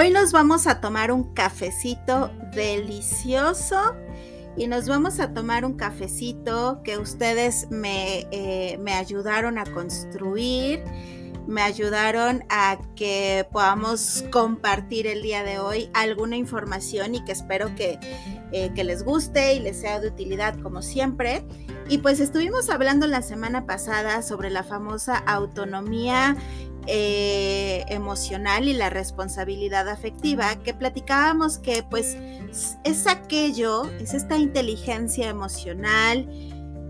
Hoy nos vamos a tomar un cafecito delicioso y nos vamos a tomar un cafecito que ustedes me, eh, me ayudaron a construir, me ayudaron a que podamos compartir el día de hoy alguna información y que espero que, eh, que les guste y les sea de utilidad como siempre. Y pues estuvimos hablando la semana pasada sobre la famosa autonomía eh, emocional y la responsabilidad afectiva, que platicábamos que pues es aquello, es esta inteligencia emocional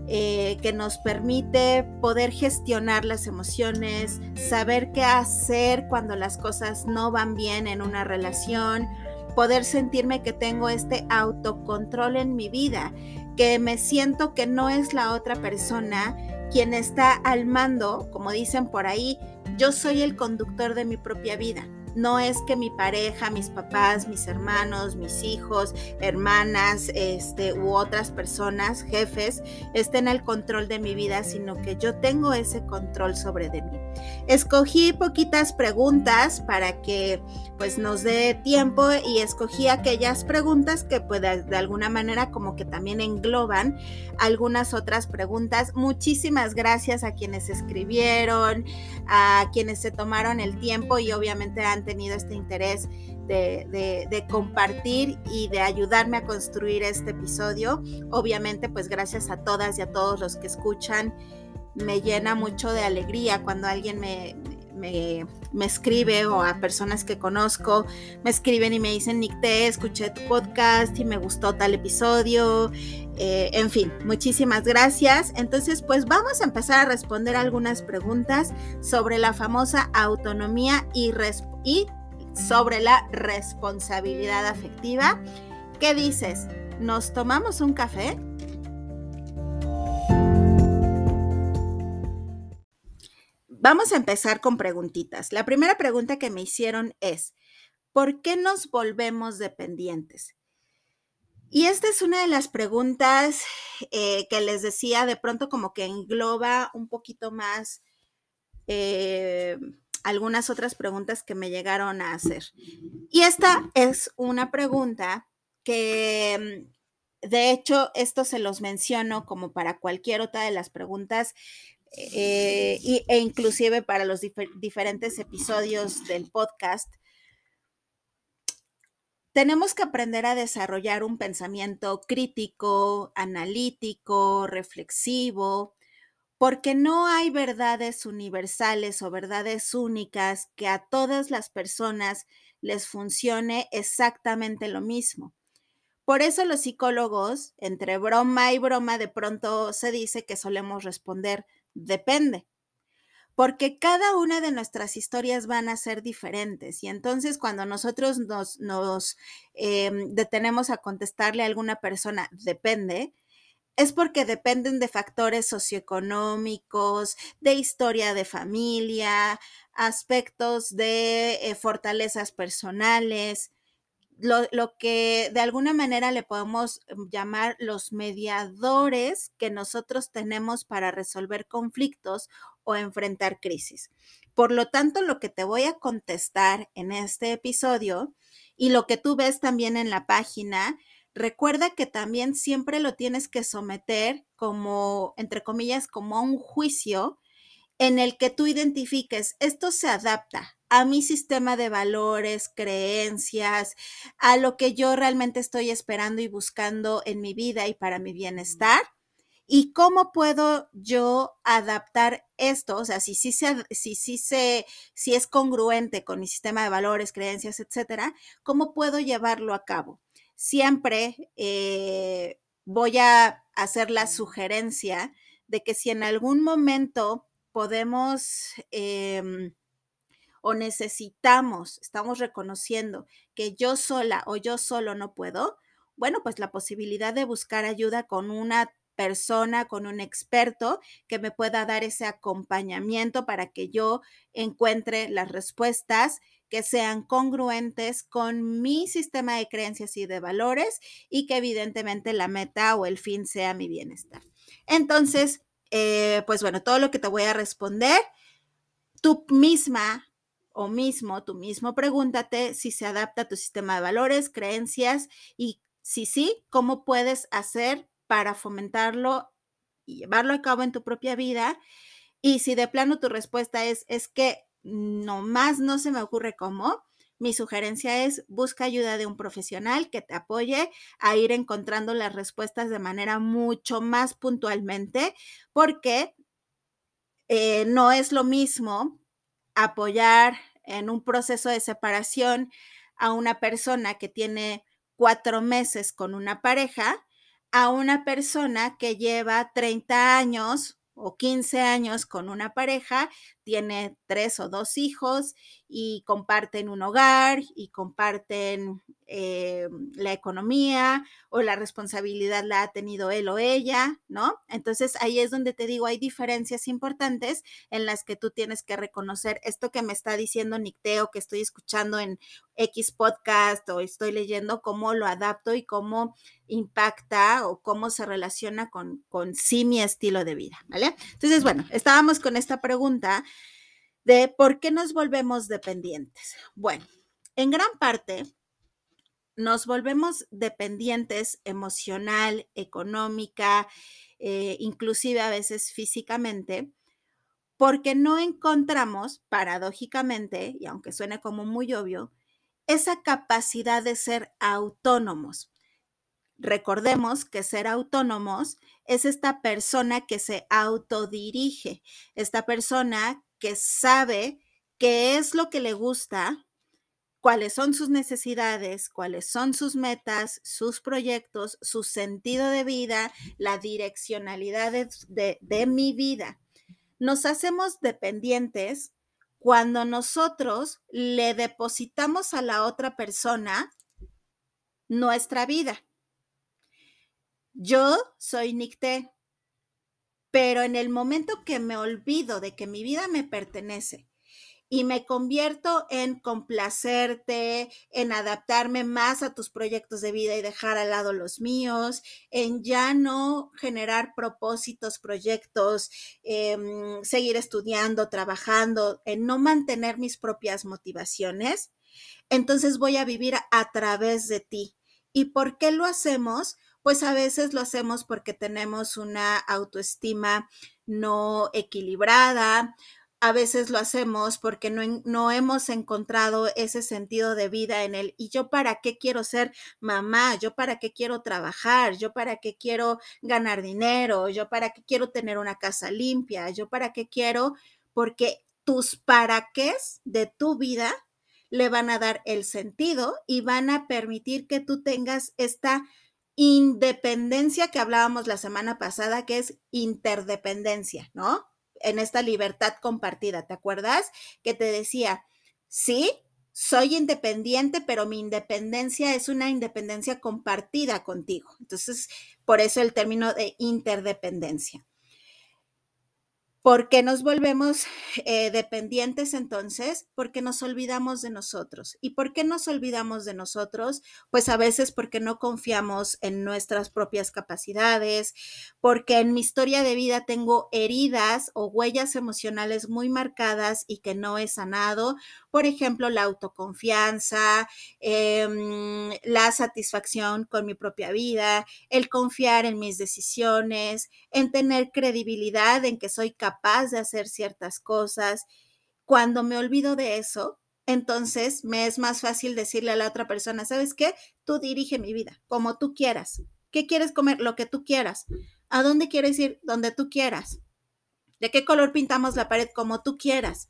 eh, que nos permite poder gestionar las emociones, saber qué hacer cuando las cosas no van bien en una relación, poder sentirme que tengo este autocontrol en mi vida, que me siento que no es la otra persona quien está al mando, como dicen por ahí, yo soy el conductor de mi propia vida. No es que mi pareja, mis papás, mis hermanos, mis hijos, hermanas, este, u otras personas, jefes, estén al control de mi vida, sino que yo tengo ese control sobre de mí. Escogí poquitas preguntas para que pues nos dé tiempo y escogí aquellas preguntas que pues de alguna manera como que también engloban algunas otras preguntas. Muchísimas gracias a quienes escribieron, a quienes se tomaron el tiempo y obviamente han tenido este interés de, de, compartir y de ayudarme a construir este episodio. Obviamente pues gracias a todas y a todos los que escuchan me llena mucho de alegría cuando alguien me, me, escribe o a personas que conozco me escriben y me dicen, Nick, te escuché tu podcast y me gustó tal episodio. Eh, en fin, muchísimas gracias. Entonces, pues vamos a empezar a responder algunas preguntas sobre la famosa autonomía y, y sobre la responsabilidad afectiva. ¿Qué dices? ¿Nos tomamos un café? Vamos a empezar con preguntitas. La primera pregunta que me hicieron es, ¿por qué nos volvemos dependientes? Y esta es una de las preguntas eh, que les decía, de pronto como que engloba un poquito más eh, algunas otras preguntas que me llegaron a hacer. Y esta es una pregunta que, de hecho, esto se los menciono como para cualquier otra de las preguntas eh, e inclusive para los diferentes episodios del podcast, tenemos que aprender a desarrollar un pensamiento crítico, analítico, reflexivo, porque no hay verdades universales o verdades únicas que a todas las personas les funcione exactamente lo mismo. Por eso los psicólogos, entre broma y broma, de pronto se dice que solemos responder Depende, porque cada una de nuestras historias van a ser diferentes y entonces cuando nosotros nos, em, detenemos a contestarle a alguna persona, depende, es porque dependen de factores socioeconómicos, de historia de familia, aspectos de eh, fortalezas personales, lo, que de alguna manera le podemos em, llamar los mediadores que nosotros tenemos para resolver conflictos o enfrentar crisis. Por lo tanto, lo que te voy a contestar en este episodio y lo que tú ves también en la página, recuerda que también siempre lo tienes que someter como, entre comillas, como un juicio en el que tú identifiques, esto se adapta a mi sistema de valores, creencias, a lo que yo realmente estoy esperando y buscando en mi vida y para mi bienestar. ¿Y cómo puedo yo adaptar esto? O sea, si sí si, si, si es congruente con mi sistema de valores, creencias, etcétera, ¿cómo puedo llevarlo a cabo? Siempre eh, voy a hacer la sugerencia de que si en algún momento podemos em, o necesitamos, estamos reconociendo que yo sola o yo solo no puedo, bueno, pues la posibilidad de buscar ayuda con una persona, con un experto que me pueda dar ese acompañamiento para que yo encuentre las respuestas que sean congruentes con mi sistema de creencias y de valores y que evidentemente la meta o el fin sea mi bienestar. Entonces, eh, pues bueno, todo lo que te voy a responder, tú misma o mismo, tú mismo pregúntate si se adapta a tu sistema de valores, creencias y si sí, cómo puedes hacer para fomentarlo y llevarlo a cabo en tu propia vida. Y si de plano tu respuesta es, es que nomás no se me ocurre cómo, mi sugerencia es busca ayuda de un profesional que te apoye a ir encontrando las respuestas de manera mucho más puntualmente, porque eh, no es lo mismo apoyar en un proceso de separación a una persona que tiene cuatro meses con una pareja a una persona que lleva 30 años o 15 años con una pareja, tiene tres o dos hijos y comparten un hogar y comparten eh, la economía o la responsabilidad la ha tenido él o ella, ¿no? Entonces ahí es donde te digo, hay diferencias importantes en las que tú tienes que reconocer esto que me está diciendo Nicteo, que estoy escuchando en X podcast o estoy leyendo, cómo lo adapto y cómo impacta o cómo se relaciona con, con sí mi estilo de vida, ¿vale? Entonces, bueno, estábamos con esta pregunta de por qué nos volvemos dependientes. Bueno, en gran parte nos volvemos dependientes emocional, económica, eh, inclusive a veces físicamente, porque no encontramos, paradójicamente, y aunque suene como muy obvio, esa capacidad de ser autónomos. Recordemos que ser autónomos es esta persona que se autodirige, esta persona que sabe qué es lo que le gusta, cuáles son sus necesidades, cuáles son sus metas, sus proyectos, su sentido de vida, la direccionalidad de, de, mi vida. Nos hacemos dependientes cuando nosotros le depositamos a la otra persona nuestra vida. Yo soy Nicté, pero en el momento que me olvido de que mi vida me pertenece y me convierto en complacerte, en adaptarme más a tus proyectos de vida y dejar al lado los míos, en ya no generar propósitos, proyectos, em, seguir estudiando, trabajando, en no mantener mis propias motivaciones, entonces voy a vivir a través de ti. ¿Y por qué lo hacemos? pues a veces lo hacemos porque tenemos una autoestima no equilibrada, a veces lo hacemos porque no, no, hemos encontrado ese sentido de vida en él. ¿Y yo para qué quiero ser mamá? ¿Yo para qué quiero trabajar? ¿Yo para qué quiero ganar dinero? ¿Yo para qué quiero tener una casa limpia? ¿Yo para qué quiero? Porque tus para qué de tu vida le van a dar el sentido y van a permitir que tú tengas esta independencia que hablábamos la semana pasada, que es interdependencia, ¿no? En esta libertad compartida, ¿te acuerdas? Que te decía, sí, soy independiente, pero mi independencia es una independencia compartida contigo. Entonces, por eso el término de interdependencia. ¿Por qué nos volvemos eh, dependientes entonces? Porque nos olvidamos de nosotros. ¿Y por qué nos olvidamos de nosotros? Pues a veces porque no confiamos en nuestras propias capacidades, porque en mi historia de vida tengo heridas o huellas emocionales muy marcadas y que no he sanado. Por ejemplo, la autoconfianza, em, la satisfacción con mi propia vida, el confiar en mis decisiones, en tener credibilidad en que soy capaz capaz de hacer ciertas cosas. Cuando me olvido de eso, entonces me es más fácil decirle a la otra persona, ¿sabes qué? Tú dirige mi vida, como tú quieras. ¿Qué quieres comer? Lo que tú quieras. ¿A dónde quieres ir? Donde tú quieras. ¿De qué color pintamos la pared? Como tú quieras.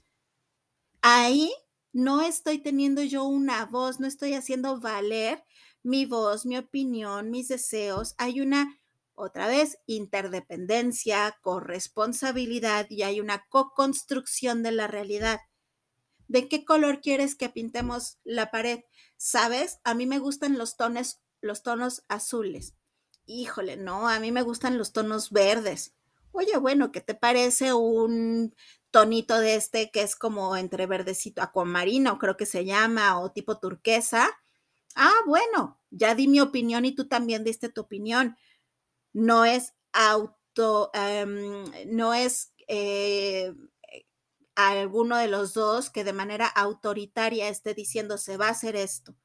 Ahí no estoy teniendo yo una voz, no estoy haciendo valer mi voz, mi opinión, mis deseos. Hay una otra vez, interdependencia, corresponsabilidad y hay una co-construcción de la realidad. ¿De qué color quieres que pintemos la pared? ¿Sabes? A mí me gustan los tonos, los tonos azules. Híjole, no, a mí me gustan los tonos verdes. Oye, bueno, ¿qué te parece un tonito de este que es como entre verdecito, acuamarino, creo que se llama, o tipo turquesa? Ah, bueno, ya di mi opinión y tú también diste tu opinión no es auto, em, no es eh, alguno de los dos que de manera autoritaria esté diciendo se va a hacer esto,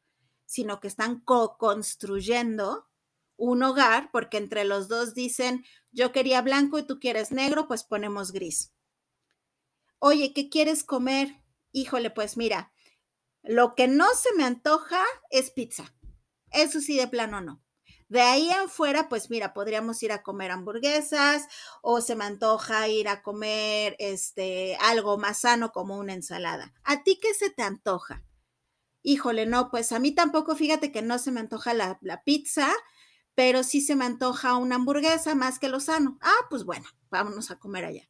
sino que están co-construyendo un hogar porque entre los dos dicen yo quería blanco y tú quieres negro, pues ponemos gris. Oye, ¿qué quieres comer? Híjole, pues mira, lo que no se me antoja es pizza. Eso sí, de plano no. De ahí en fuera, pues mira, podríamos ir a comer hamburguesas o se me antoja ir a comer este algo más sano como una ensalada. ¿A ti qué se te antoja? Híjole, no, pues a mí tampoco, fíjate que no se me antoja la, la pizza, pero sí se me antoja una hamburguesa más que lo sano. Ah, pues bueno, vámonos a comer allá.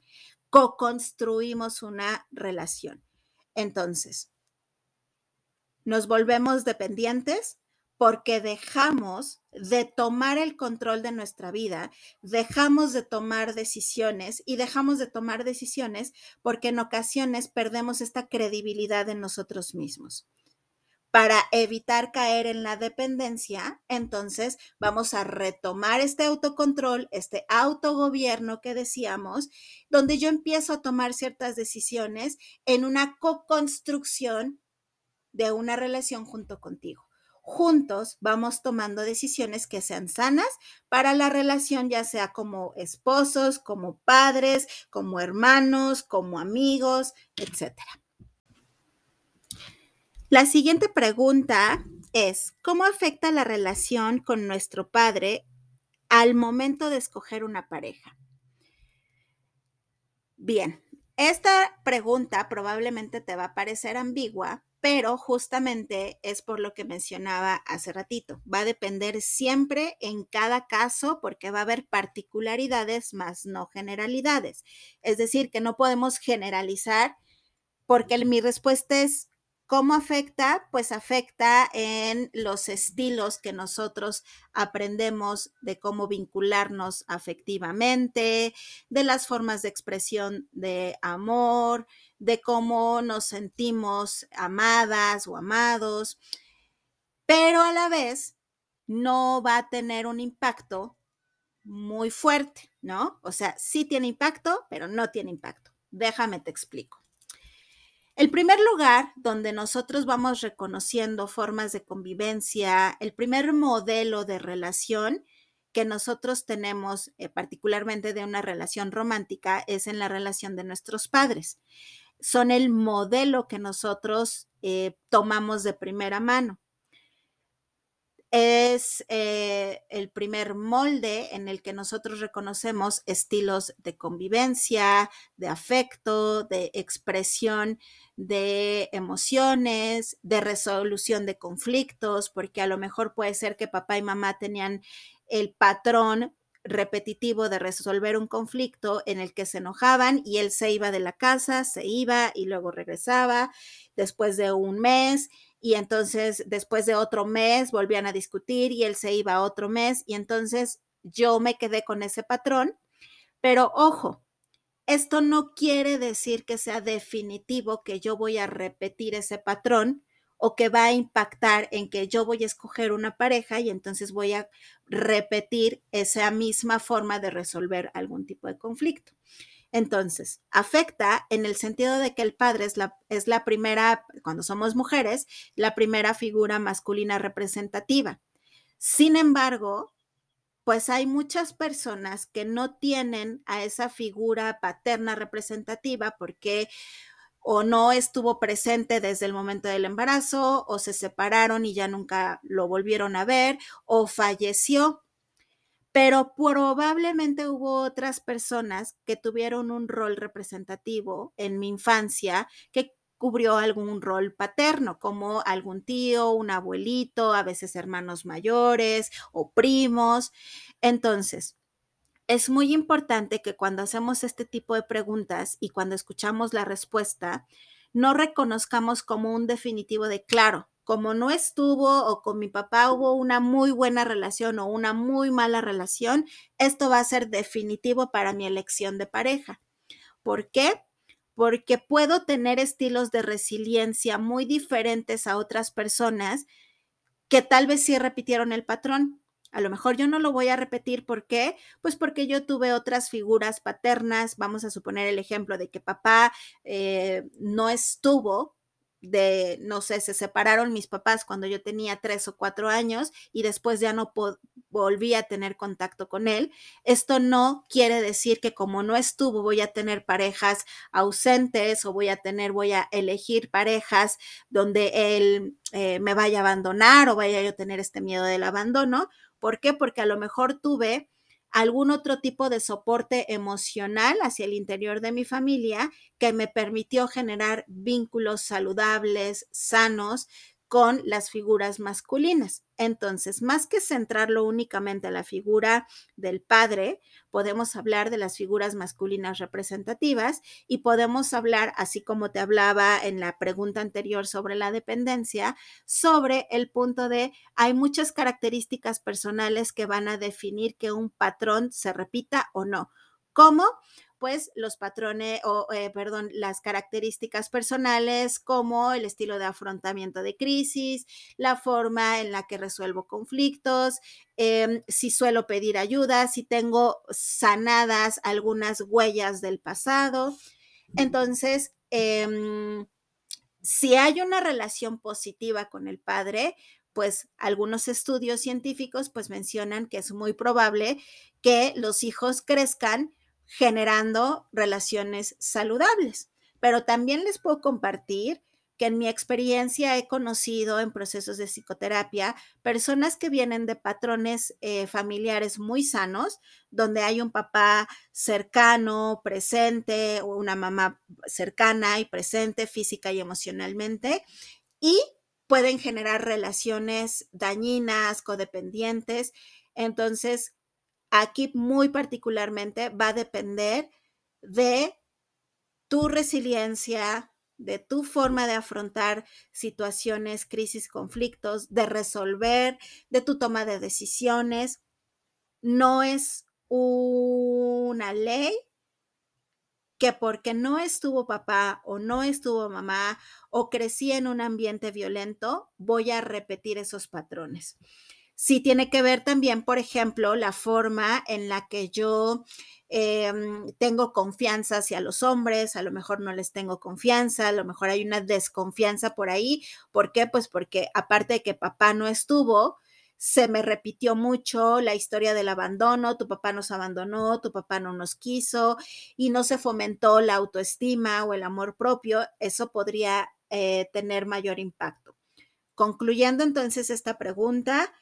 Co-construimos una relación. Entonces, nos volvemos dependientes porque dejamos de tomar el control de nuestra vida, dejamos de tomar decisiones y dejamos de tomar decisiones porque en ocasiones perdemos esta credibilidad en nosotros mismos. Para evitar caer en la dependencia, entonces vamos a retomar este autocontrol, este autogobierno que decíamos, donde yo empiezo a tomar ciertas decisiones en una co-construcción de una relación junto contigo juntos vamos tomando decisiones que sean sanas para la relación, ya sea como esposos, como padres, como hermanos, como amigos, etc. La siguiente pregunta es, ¿cómo afecta la relación con nuestro padre al momento de escoger una pareja? Bien, esta pregunta probablemente te va a parecer ambigua pero justamente es por lo que mencionaba hace ratito. Va a depender siempre en cada caso porque va a haber particularidades más no generalidades. Es decir, que no podemos generalizar porque mi respuesta es ¿Cómo afecta? Pues afecta en los estilos que nosotros aprendemos de cómo vincularnos afectivamente, de las formas de expresión de amor, de cómo nos sentimos amadas o amados, pero a la vez no va a tener un impacto muy fuerte, ¿no? O sea, sí tiene impacto, pero no tiene impacto. Déjame te explico. El primer lugar donde nosotros vamos reconociendo formas de convivencia, el primer modelo de relación que nosotros tenemos, eh, particularmente de una relación romántica, es en la relación de nuestros padres. Son el modelo que nosotros eh, tomamos de primera mano es eh, el primer molde en el que nosotros reconocemos estilos de convivencia, de afecto, de expresión de emociones, de resolución de conflictos, porque a lo mejor puede ser que papá y mamá tenían el patrón repetitivo de resolver un conflicto en el que se enojaban y él se iba de la casa, se iba y luego regresaba después de un mes y entonces después de otro mes volvían a discutir y él se iba otro mes y entonces yo me quedé con ese patrón, pero ojo, esto no quiere decir que sea definitivo que yo voy a repetir ese patrón o que va a impactar en que yo voy a escoger una pareja y entonces voy a repetir esa misma forma de resolver algún tipo de conflicto. Entonces, afecta en el sentido de que el padre es la, es la primera, cuando somos mujeres, la primera figura masculina representativa. Sin embargo, pues hay muchas personas que no tienen a esa figura paterna representativa porque o no estuvo presente desde el momento del embarazo, o se separaron y ya nunca lo volvieron a ver, o falleció pero probablemente hubo otras personas que tuvieron un rol representativo en mi infancia que cubrió algún rol paterno, como algún tío, un abuelito, a veces hermanos mayores o primos. Entonces, es muy importante que cuando hacemos este tipo de preguntas y cuando escuchamos la respuesta, no reconozcamos como un definitivo de claro, como no estuvo o con mi papá hubo una muy buena relación o una muy mala relación, esto va a ser definitivo para mi elección de pareja. ¿Por qué? Porque puedo tener estilos de resiliencia muy diferentes a otras personas que tal vez sí repitieron el patrón. A lo mejor yo no lo voy a repetir. ¿Por qué? Pues porque yo tuve otras figuras paternas. Vamos a suponer el ejemplo de que papá eh, no estuvo de, no sé, se separaron mis papás cuando yo tenía tres o cuatro años y después ya no volví a tener contacto con él. Esto no quiere decir que como no estuvo voy a tener parejas ausentes o voy a tener, voy a elegir parejas donde él eh, me vaya a abandonar o vaya yo a tener este miedo del abandono. ¿Por qué? Porque a lo mejor tuve algún otro tipo de soporte emocional hacia el interior de mi familia que me permitió generar vínculos saludables, sanos, con las figuras masculinas. Entonces, más que centrarlo únicamente a la figura del padre, podemos hablar de las figuras masculinas representativas y podemos hablar, así como te hablaba en la pregunta anterior sobre la dependencia, sobre el punto de hay muchas características personales que van a definir que un patrón se repita o no. ¿Cómo? Pues los patrones o, eh, perdón, las características personales como el estilo de afrontamiento de crisis, la forma en la que resuelvo conflictos, em, si suelo pedir ayuda, si tengo sanadas algunas huellas del pasado. Entonces, em, si hay una relación positiva con el padre, pues algunos estudios científicos pues mencionan que es muy probable que los hijos crezcan generando relaciones saludables. Pero también les puedo compartir que en mi experiencia he conocido en procesos de psicoterapia personas que vienen de patrones eh, familiares muy sanos, donde hay un papá cercano, presente, o una mamá cercana y presente física y emocionalmente, y pueden generar relaciones dañinas, codependientes. Entonces, Aquí muy particularmente va a depender de tu resiliencia, de tu forma de afrontar situaciones, crisis, conflictos, de resolver, de tu toma de decisiones. No es una ley que porque no estuvo papá o no estuvo mamá o crecí en un ambiente violento, voy a repetir esos patrones. Sí tiene que ver también, por ejemplo, la forma en la que yo em, tengo confianza hacia los hombres, a lo mejor no les tengo confianza, a lo mejor hay una desconfianza por ahí. ¿Por qué? Pues porque aparte de que papá no estuvo, se me repitió mucho la historia del abandono, tu papá nos abandonó, tu papá no nos quiso y no se fomentó la autoestima o el amor propio, eso podría eh, tener mayor impacto. Concluyendo entonces esta pregunta,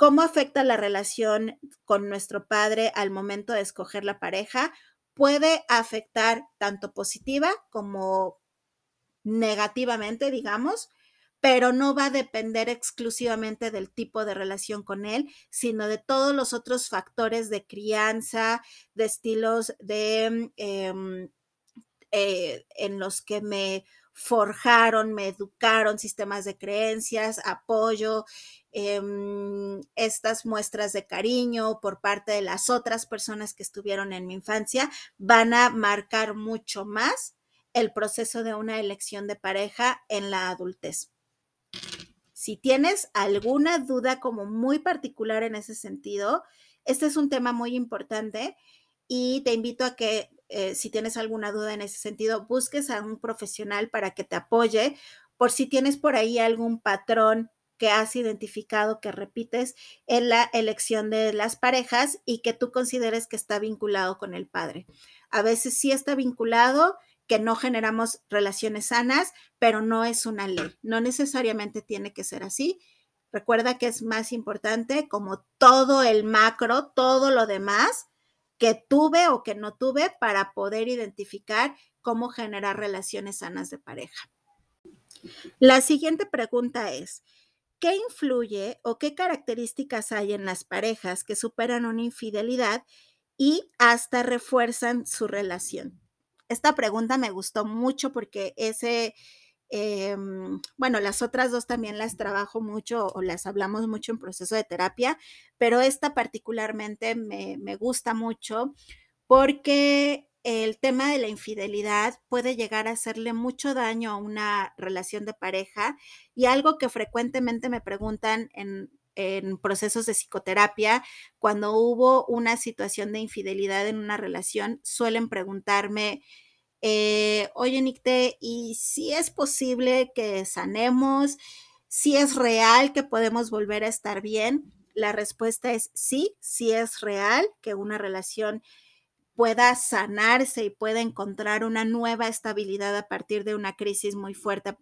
¿Cómo afecta la relación con nuestro padre al momento de escoger la pareja? Puede afectar tanto positiva como negativamente, digamos, pero no va a depender exclusivamente del tipo de relación con él, sino de todos los otros factores de crianza, de estilos de em, eh, en los que me forjaron, me educaron, sistemas de creencias, apoyo, em, estas muestras de cariño por parte de las otras personas que estuvieron en mi infancia, van a marcar mucho más el proceso de una elección de pareja en la adultez. Si tienes alguna duda como muy particular en ese sentido, este es un tema muy importante y te invito a que eh, si tienes alguna duda en ese sentido, busques a un profesional para que te apoye por si tienes por ahí algún patrón que has identificado que repites en la elección de las parejas y que tú consideres que está vinculado con el padre. A veces sí está vinculado, que no generamos relaciones sanas, pero no es una ley. No necesariamente tiene que ser así. Recuerda que es más importante como todo el macro, todo lo demás, que tuve o que no tuve para poder identificar cómo generar relaciones sanas de pareja. La siguiente pregunta es, ¿qué influye o qué características hay en las parejas que superan una infidelidad y hasta refuerzan su relación? Esta pregunta me gustó mucho porque ese Em, bueno, las otras dos también las trabajo mucho o las hablamos mucho en proceso de terapia, pero esta particularmente me, me gusta mucho porque el tema de la infidelidad puede llegar a hacerle mucho daño a una relación de pareja y algo que frecuentemente me preguntan en en procesos de psicoterapia, cuando hubo una situación de infidelidad en una relación, suelen preguntarme, eh, oye, Nicte, ¿y si es posible que sanemos? ¿Si es real que podemos volver a estar bien? La respuesta es sí, sí es real que una relación pueda sanarse y pueda encontrar una nueva estabilidad a partir de una crisis muy fuerte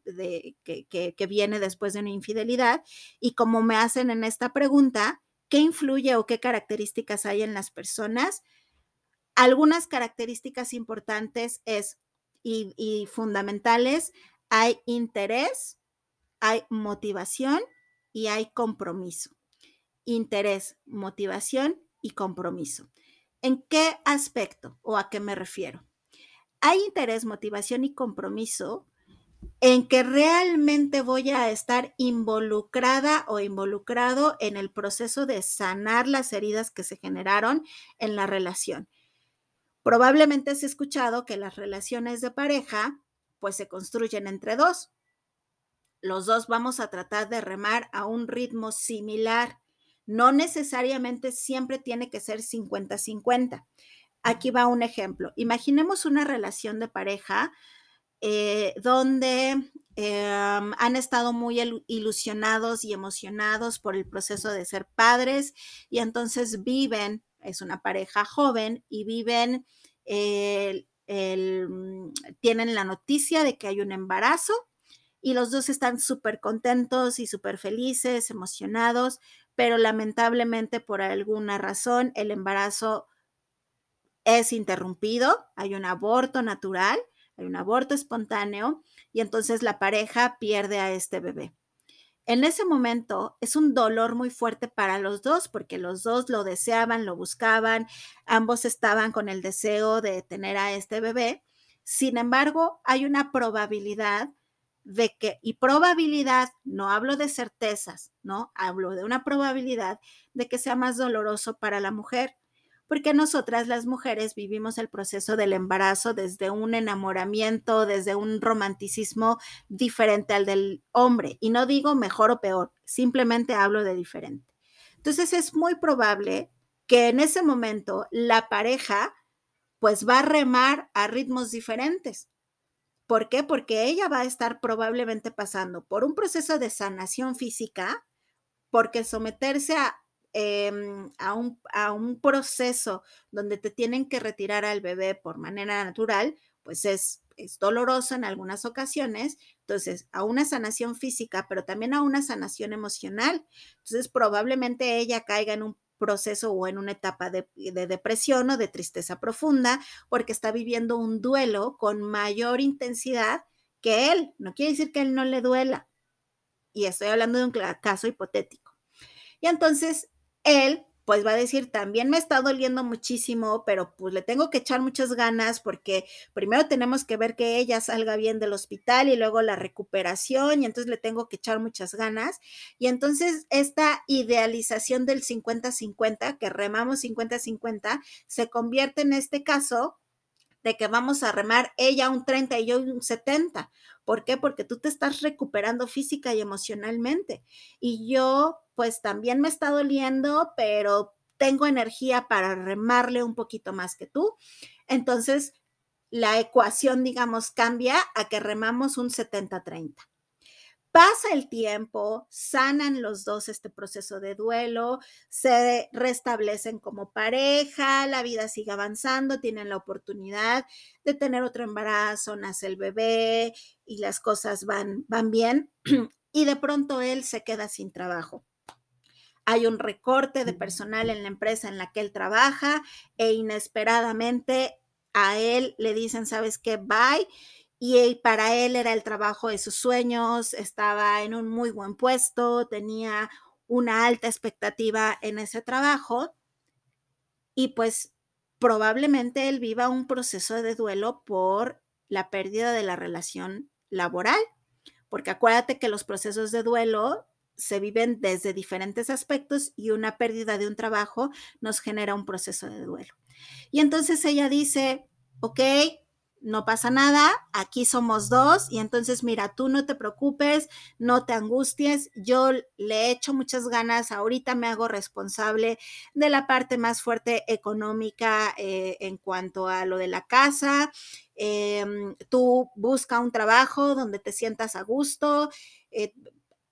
que, que, viene después de una infidelidad. Y como me hacen en esta pregunta, ¿qué influye o qué características hay en las personas? Algunas características importantes es y, y fundamentales, hay interés, hay motivación y hay compromiso. Interés, motivación y compromiso. ¿En qué aspecto o a qué me refiero? Hay interés, motivación y compromiso en que realmente voy a estar involucrada o involucrado en el proceso de sanar las heridas que se generaron en la relación. Probablemente has escuchado que las relaciones de pareja pues se construyen entre dos. Los dos vamos a tratar de remar a un ritmo similar no necesariamente siempre tiene que ser 50-50. Aquí va un ejemplo. Imaginemos una relación de pareja eh, donde em, han estado muy ilusionados y emocionados por el proceso de ser padres y entonces viven, es una pareja joven y viven, mm, tienen la noticia de que hay un embarazo y los dos están súper contentos y súper felices, emocionados, pero lamentablemente por alguna razón el embarazo es interrumpido, hay un aborto natural, hay un aborto espontáneo y entonces la pareja pierde a este bebé. En ese momento es un dolor muy fuerte para los dos porque los dos lo deseaban, lo buscaban, ambos estaban con el deseo de tener a este bebé. Sin embargo, hay una probabilidad de que, y probabilidad, no hablo de certezas, ¿no? Hablo de una probabilidad de que sea más doloroso para la mujer, porque nosotras las mujeres vivimos el proceso del embarazo desde un enamoramiento, desde un romanticismo diferente al del hombre. Y no digo mejor o peor, simplemente hablo de diferente. Entonces es muy probable que en ese momento la pareja pues va a remar a ritmos diferentes. ¿Por qué? Porque ella va a estar probablemente pasando por un proceso de sanación física, porque someterse a, em, a, un, a, un, proceso donde te tienen que retirar al bebé por manera natural, pues es, es doloroso en algunas ocasiones. Entonces, a una sanación física, pero también a una sanación emocional. Entonces, probablemente ella caiga en un proceso o en una etapa de, depresión o de tristeza profunda porque está viviendo un duelo con mayor intensidad que él. No quiere decir que él no le duela. Y estoy hablando de un caso hipotético. Y entonces él pues va a decir, también me está doliendo muchísimo, pero pues le tengo que echar muchas ganas porque primero tenemos que ver que ella salga bien del hospital y luego la recuperación y entonces le tengo que echar muchas ganas. Y entonces esta idealización del 50-50, que remamos 50-50, se convierte en este caso de que vamos a remar ella un 30 y yo un 70. ¿Por qué? Porque tú te estás recuperando física y emocionalmente. Y yo pues también me está doliendo, pero tengo energía para remarle un poquito más que tú. Entonces, la ecuación, digamos, cambia a que remamos un 70-30. Pasa el tiempo, sanan los dos este proceso de duelo, se restablecen como pareja, la vida sigue avanzando, tienen la oportunidad de tener otro embarazo, nace el bebé y las cosas van, van bien. Y de pronto él se queda sin trabajo hay un recorte de personal en la empresa en la que él trabaja e inesperadamente a él le dicen, ¿sabes qué? Bye. Y para él era el trabajo de sus sueños, estaba en un muy buen puesto, tenía una alta expectativa en ese trabajo y pues probablemente él viva un proceso de duelo por la pérdida de la relación laboral, porque acuérdate que los procesos de duelo se viven desde diferentes aspectos y una pérdida de un trabajo nos genera un proceso de duelo. Y entonces ella dice, ok, no pasa nada, aquí somos dos y entonces mira, tú no te preocupes, no te angusties, yo le echo muchas ganas, ahorita me hago responsable de la parte más fuerte económica eh, en cuanto a lo de la casa, em, tú busca un trabajo donde te sientas a gusto. Eh,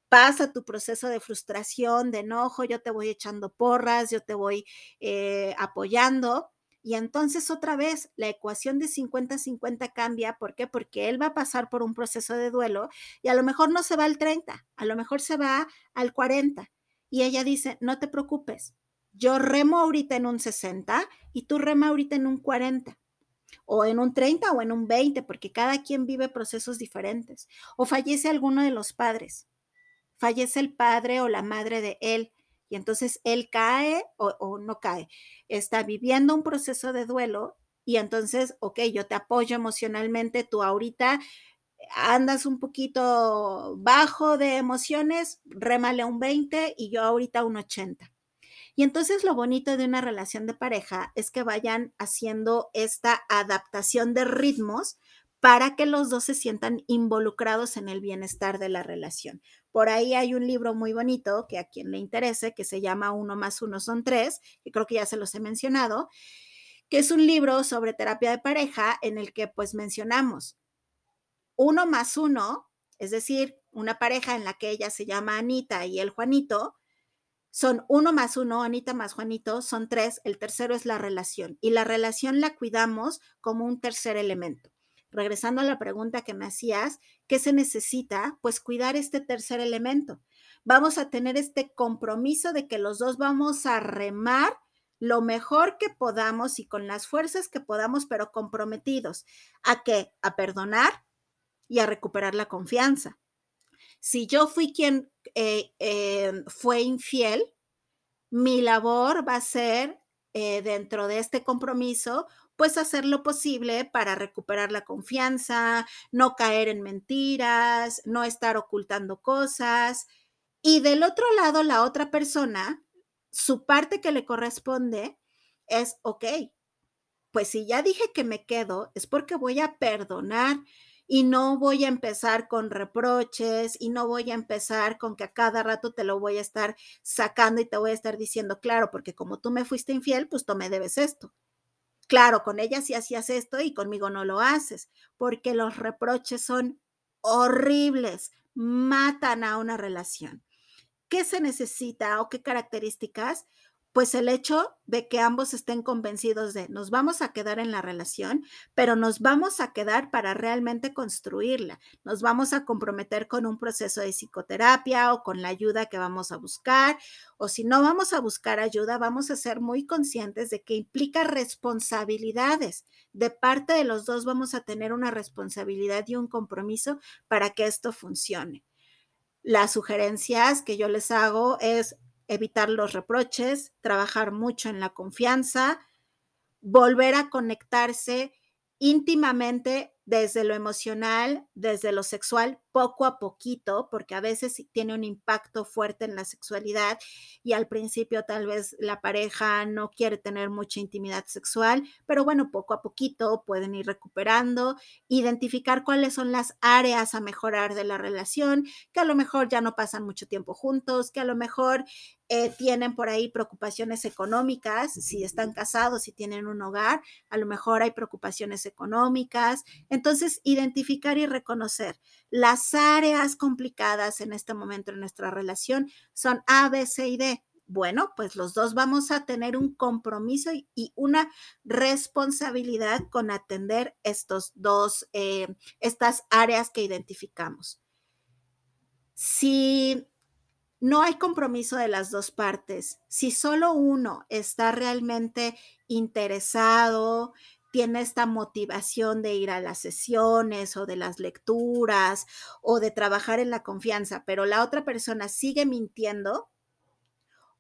pasa tu proceso de frustración, de enojo, yo te voy echando porras, yo te voy eh, apoyando, y entonces otra vez la ecuación de 50-50 cambia. ¿Por qué? Porque él va a pasar por un proceso de duelo y a lo mejor no se va al 30, a lo mejor se va al 40. Y ella dice, no te preocupes, yo remo ahorita en un 60 y tú rema ahorita en un 40 o en un 30 o en un 20, porque cada quien vive procesos diferentes. O fallece alguno de los padres, fallece el padre o la madre de él, y entonces él cae o, no cae, está viviendo un proceso de duelo y entonces, ok, yo te apoyo emocionalmente, tú ahorita andas un poquito bajo de emociones, rémale un 20 y yo ahorita un 80. Y entonces lo bonito de una relación de pareja es que vayan haciendo esta adaptación de ritmos para que los dos se sientan involucrados en el bienestar de la relación. Por ahí hay un libro muy bonito que a quien le interese, que se llama Uno más uno son tres, y creo que ya se los he mencionado, que es un libro sobre terapia de pareja en el que pues mencionamos uno más uno, es decir, una pareja en la que ella se llama Anita y el Juanito, son uno más uno, Anita más Juanito, son tres, el tercero es la relación y la relación la cuidamos como un tercer elemento regresando a la pregunta que me hacías, ¿qué se necesita? Pues cuidar este tercer elemento. Vamos a tener este compromiso de que los dos vamos a remar lo mejor que podamos y con las fuerzas que podamos, pero comprometidos. ¿A qué? A perdonar y a recuperar la confianza. Si yo fui quien eh, eh, fue infiel, mi labor va a ser eh, dentro de este compromiso pues hacer lo posible para recuperar la confianza, no caer en mentiras, no estar ocultando cosas. Y del otro lado, la otra persona, su parte que le corresponde es, ok, pues si ya dije que me quedo, es porque voy a perdonar y no voy a empezar con reproches y no voy a empezar con que a cada rato te lo voy a estar sacando y te voy a estar diciendo, claro, porque como tú me fuiste infiel, pues tú me debes esto. Claro, con ella sí hacías esto y conmigo no lo haces, porque los reproches son horribles, matan a una relación. ¿Qué se necesita o qué características? Pues el hecho de que ambos estén convencidos de nos vamos a quedar en la relación, pero nos vamos a quedar para realmente construirla. Nos vamos a comprometer con un proceso de psicoterapia o con la ayuda que vamos a buscar, o si no vamos a buscar ayuda, vamos a ser muy conscientes de que implica responsabilidades. De parte de los dos vamos a tener una responsabilidad y un compromiso para que esto funcione. Las sugerencias que yo les hago es evitar los reproches, trabajar mucho en la confianza, volver a conectarse íntimamente desde lo emocional, desde lo sexual, poco a poquito, porque a veces tiene un impacto fuerte en la sexualidad y al principio tal vez la pareja no quiere tener mucha intimidad sexual, pero bueno, poco a poquito pueden ir recuperando, identificar cuáles son las áreas a mejorar de la relación, que a lo mejor ya no pasan mucho tiempo juntos, que a lo mejor eh, tienen por ahí preocupaciones económicas, si están casados, si tienen un hogar, a lo mejor hay preocupaciones económicas. Entonces, identificar y reconocer las áreas complicadas en este momento en nuestra relación son A, B, C y D. Bueno, pues los dos vamos a tener un compromiso y, una responsabilidad con atender estos dos, eh, estas áreas que identificamos. Si no hay compromiso de las dos partes. Si solo uno está realmente interesado, tiene esta motivación de ir a las sesiones o de las lecturas o de trabajar en la confianza, pero la otra persona sigue mintiendo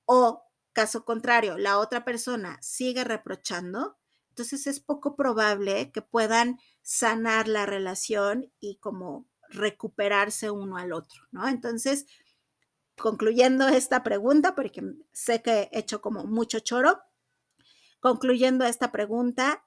o, caso contrario, la otra persona sigue reprochando, entonces es poco probable que puedan sanar la relación y como recuperarse uno al otro, ¿no? Entonces, concluyendo esta pregunta, porque sé que he hecho como mucho choro, concluyendo esta pregunta,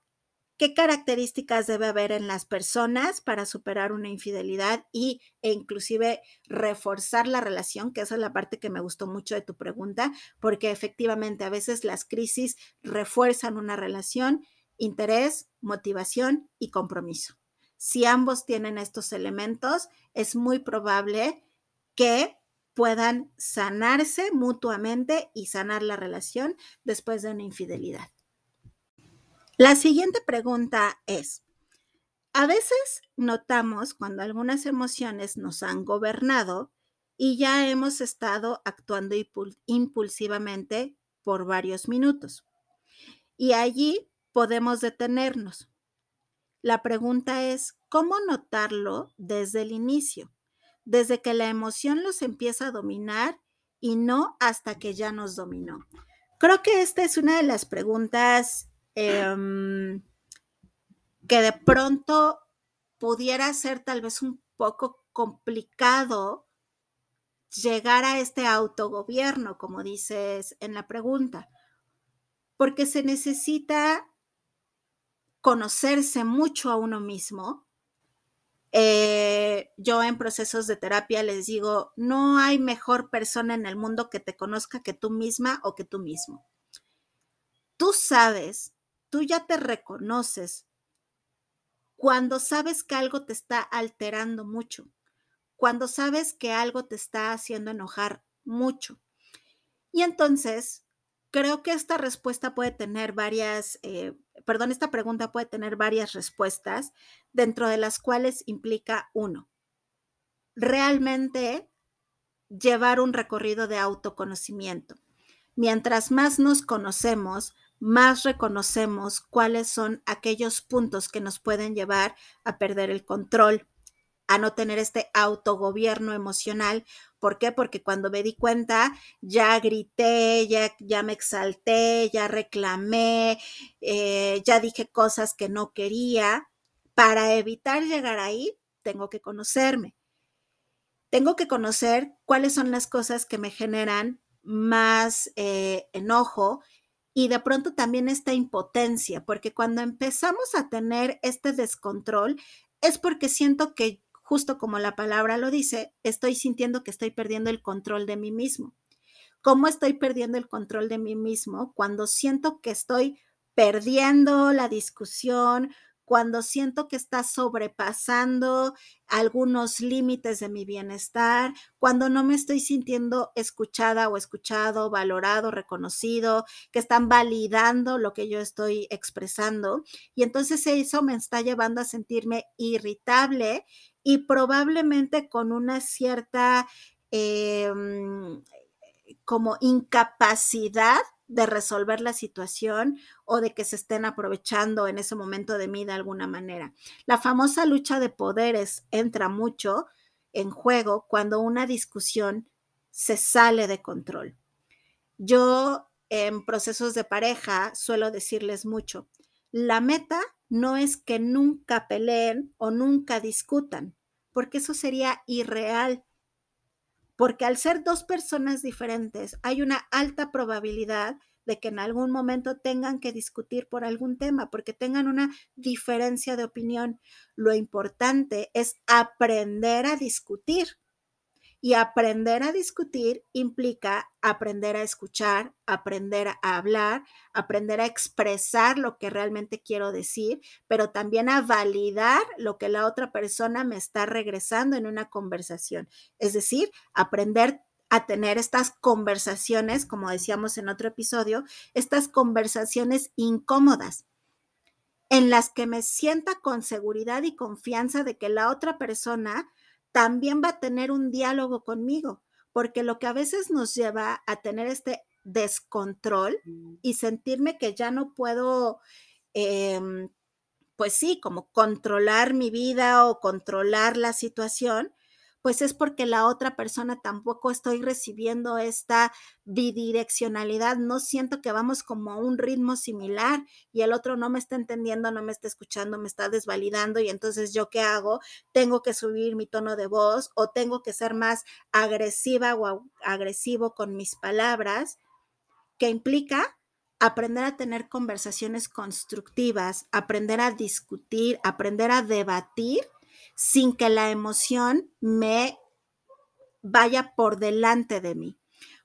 qué características debe haber en las personas para superar una infidelidad y, e inclusive reforzar la relación, que esa es la parte que me gustó mucho de tu pregunta, porque efectivamente a veces las crisis refuerzan una relación, interés, motivación y compromiso. Si ambos tienen estos elementos, es muy probable que puedan sanarse mutuamente y sanar la relación después de una infidelidad. La siguiente pregunta es, a veces notamos cuando algunas emociones nos han gobernado y ya hemos estado actuando impulsivamente por varios minutos. Y allí podemos detenernos. La pregunta es, ¿cómo notarlo desde el inicio? Desde que la emoción los empieza a dominar y no hasta que ya nos dominó. Creo que esta es una de las preguntas Em, que de pronto pudiera ser tal vez un poco complicado llegar a este autogobierno, como dices en la pregunta, porque se necesita conocerse mucho a uno mismo. Eh, yo en procesos de terapia les digo, no hay mejor persona en el mundo que te conozca que tú misma o que tú mismo. Tú sabes tú ya te reconoces cuando sabes que algo te está alterando mucho, cuando sabes que algo te está haciendo enojar mucho. Y entonces, creo que esta respuesta puede tener varias, eh, perdón, esta pregunta puede tener varias respuestas, dentro de las cuales implica uno, realmente llevar un recorrido de autoconocimiento. Mientras más nos conocemos, más reconocemos cuáles son aquellos puntos que nos pueden llevar a perder el control, a no tener este autogobierno emocional. ¿Por qué? Porque cuando me di cuenta, ya grité, ya, ya me exalté, ya reclamé, eh, ya dije cosas que no quería. Para evitar llegar ahí, tengo que conocerme. Tengo que conocer cuáles son las cosas que me generan más eh, enojo y de pronto también esta impotencia, porque cuando empezamos a tener este descontrol es porque siento que, justo como la palabra lo dice, estoy sintiendo que estoy perdiendo el control de mí mismo. ¿Cómo estoy perdiendo el control de mí mismo? Cuando siento que estoy perdiendo la discusión, cuando siento que está sobrepasando algunos límites de mi bienestar, cuando no me estoy sintiendo escuchada o escuchado, valorado, reconocido, que están validando lo que yo estoy expresando. Y entonces eso me está llevando a sentirme irritable y probablemente con una cierta em, como incapacidad de resolver la situación o de que se estén aprovechando en ese momento de mí de alguna manera. La famosa lucha de poderes entra mucho en juego cuando una discusión se sale de control. Yo en procesos de pareja suelo decirles mucho, la meta no es que nunca peleen o nunca discutan, porque eso sería irreal porque al ser dos personas diferentes hay una alta probabilidad de que en algún momento tengan que discutir por algún tema, porque tengan una diferencia de opinión. Lo importante es aprender a discutir. Y aprender a discutir implica aprender a escuchar, aprender a hablar, aprender a expresar lo que realmente quiero decir, pero también a validar lo que la otra persona me está regresando en una conversación. Es decir, aprender a tener estas conversaciones, como decíamos en otro episodio, estas conversaciones incómodas en las que me sienta con seguridad y confianza de que la otra persona también va a tener un diálogo conmigo, porque lo que a veces nos lleva a tener este descontrol mm. y sentirme que ya no puedo, em, pues sí, como controlar mi vida o controlar la situación, pues es porque la otra persona tampoco estoy recibiendo esta bidireccionalidad, no siento que vamos como a un ritmo similar y el otro no me está entendiendo, no me está escuchando, me está desvalidando y entonces yo qué hago? Tengo que subir mi tono de voz o tengo que ser más agresiva o agresivo con mis palabras, que implica aprender a tener conversaciones constructivas, aprender a discutir, aprender a debatir sin que la emoción me vaya por delante de mí.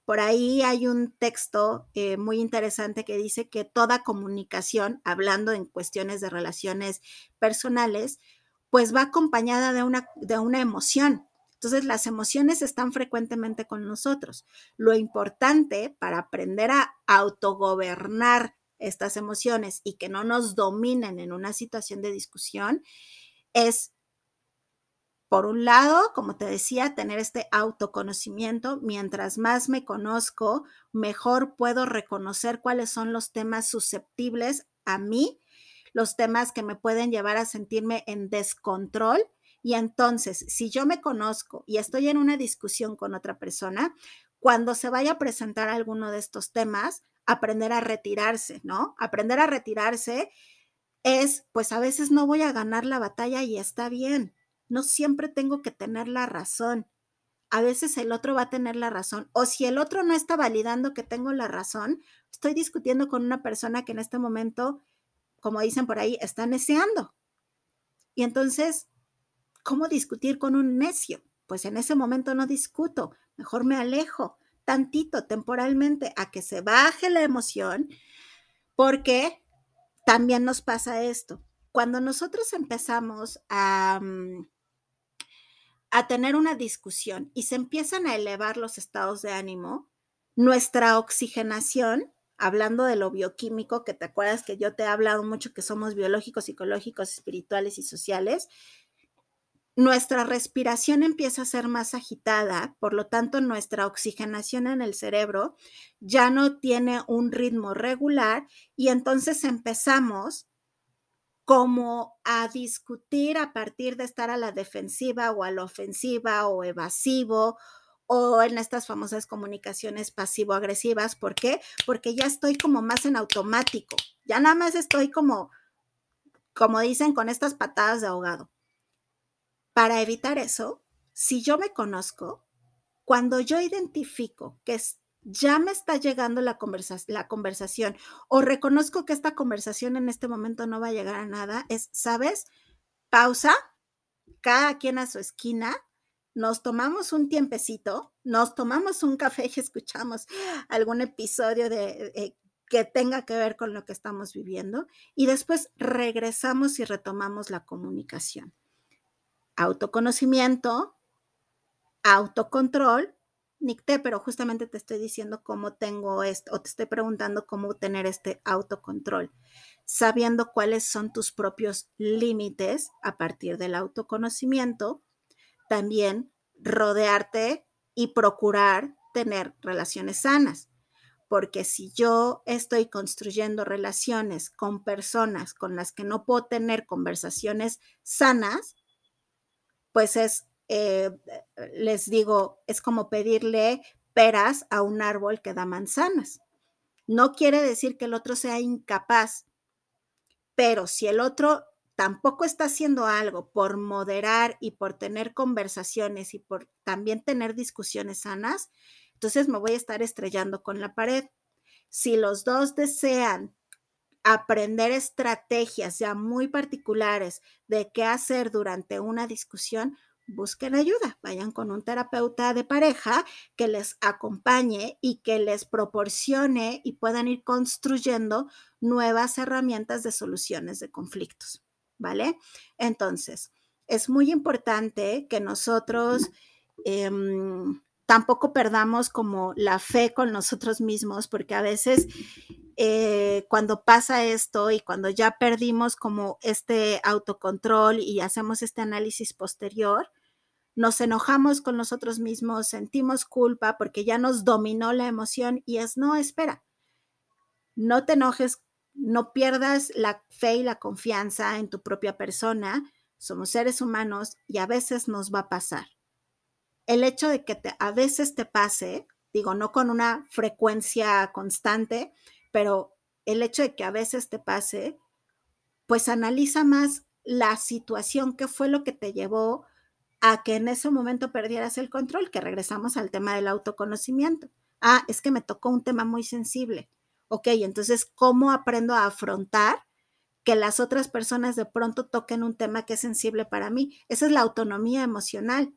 Por ahí hay un texto eh, muy interesante que dice que toda comunicación, hablando en cuestiones de relaciones personales, pues va acompañada de una, de una emoción. Entonces, las emociones están frecuentemente con nosotros. Lo importante para aprender a autogobernar estas emociones y que no nos dominen en una situación de discusión es, por un lado, como te decía, tener este autoconocimiento. Mientras más me conozco, mejor puedo reconocer cuáles son los temas susceptibles a mí, los temas que me pueden llevar a sentirme en descontrol y entonces, si yo me conozco y estoy en una discusión con otra persona, cuando se vaya a presentar alguno de estos temas, aprender a retirarse, ¿no? Aprender a retirarse es, pues a veces no voy a ganar la batalla y está bien. No siempre tengo que tener la razón. A veces el otro va a tener la razón. O si el otro no está validando que tengo la razón, estoy discutiendo con una persona que en este momento, como dicen por ahí, está neceando. Y entonces ¿Cómo discutir con un necio? Pues en ese momento no discuto, mejor me alejo tantito temporalmente a que se baje la emoción, porque también nos pasa esto. Cuando nosotros empezamos a, mm, a tener una discusión y se empiezan a elevar los estados de ánimo, nuestra oxigenación, hablando de lo bioquímico, que te acuerdas que yo te he hablado mucho que somos biológicos, psicológicos, espirituales y sociales, nuestra respiración empieza a ser más agitada, por lo tanto nuestra oxigenación en el cerebro ya no tiene un ritmo regular y entonces empezamos como a discutir a partir de estar a la defensiva o a la ofensiva o evasivo o en estas famosas comunicaciones pasivo-agresivas. ¿Por qué? Porque ya estoy como más en automático, ya nada más estoy como, como dicen, con estas patadas de ahogado. Para evitar eso, si yo me conozco, cuando yo identifico que ya me está llegando la, la conversación o reconozco que esta conversación en este momento no va a llegar a nada, es, ¿sabes? Pausa, cada quien a su esquina, nos tomamos un tiempecito, nos tomamos un café y escuchamos algún episodio de, eh, que tenga que ver con lo que estamos viviendo y después regresamos y retomamos la comunicación autoconocimiento, autocontrol, Nicté, pero justamente te estoy diciendo cómo tengo esto, o te estoy preguntando cómo tener este autocontrol, sabiendo cuáles son tus propios límites a partir del autoconocimiento, también rodearte y procurar tener relaciones sanas, porque si yo estoy construyendo relaciones con personas con las que no puedo tener conversaciones sanas, pues es, eh, les digo, es como pedirle peras a un árbol que da manzanas. No quiere decir que el otro sea incapaz, pero si el otro tampoco está haciendo algo por moderar y por tener conversaciones y por también tener discusiones sanas, entonces me voy a estar estrellando con la pared. Si los dos desean aprender estrategias ya muy particulares de qué hacer durante una discusión, busquen ayuda, vayan con un terapeuta de pareja que les acompañe y que les proporcione y puedan ir construyendo nuevas herramientas de soluciones de conflictos, ¿vale? Entonces, es muy importante que nosotros em, tampoco perdamos como la fe con nosotros mismos, porque a veces eh, cuando pasa esto y cuando ya perdimos como este autocontrol y hacemos este análisis posterior, nos enojamos con nosotros mismos, sentimos culpa porque ya nos dominó la emoción y es, no, espera, no te enojes, no pierdas la fe y la confianza en tu propia persona, somos seres humanos y a veces nos va a pasar. El hecho de que a veces te pase, digo, no con una frecuencia constante, pero el hecho de que a veces te pase, pues analiza más la situación, qué fue lo que te llevó a que en ese momento perdieras el control, que regresamos al tema del autoconocimiento. Ah, es que me tocó un tema muy sensible. Ok, entonces, ¿cómo aprendo a afrontar que las otras personas de pronto toquen un tema que es sensible para mí? Esa es la autonomía emocional.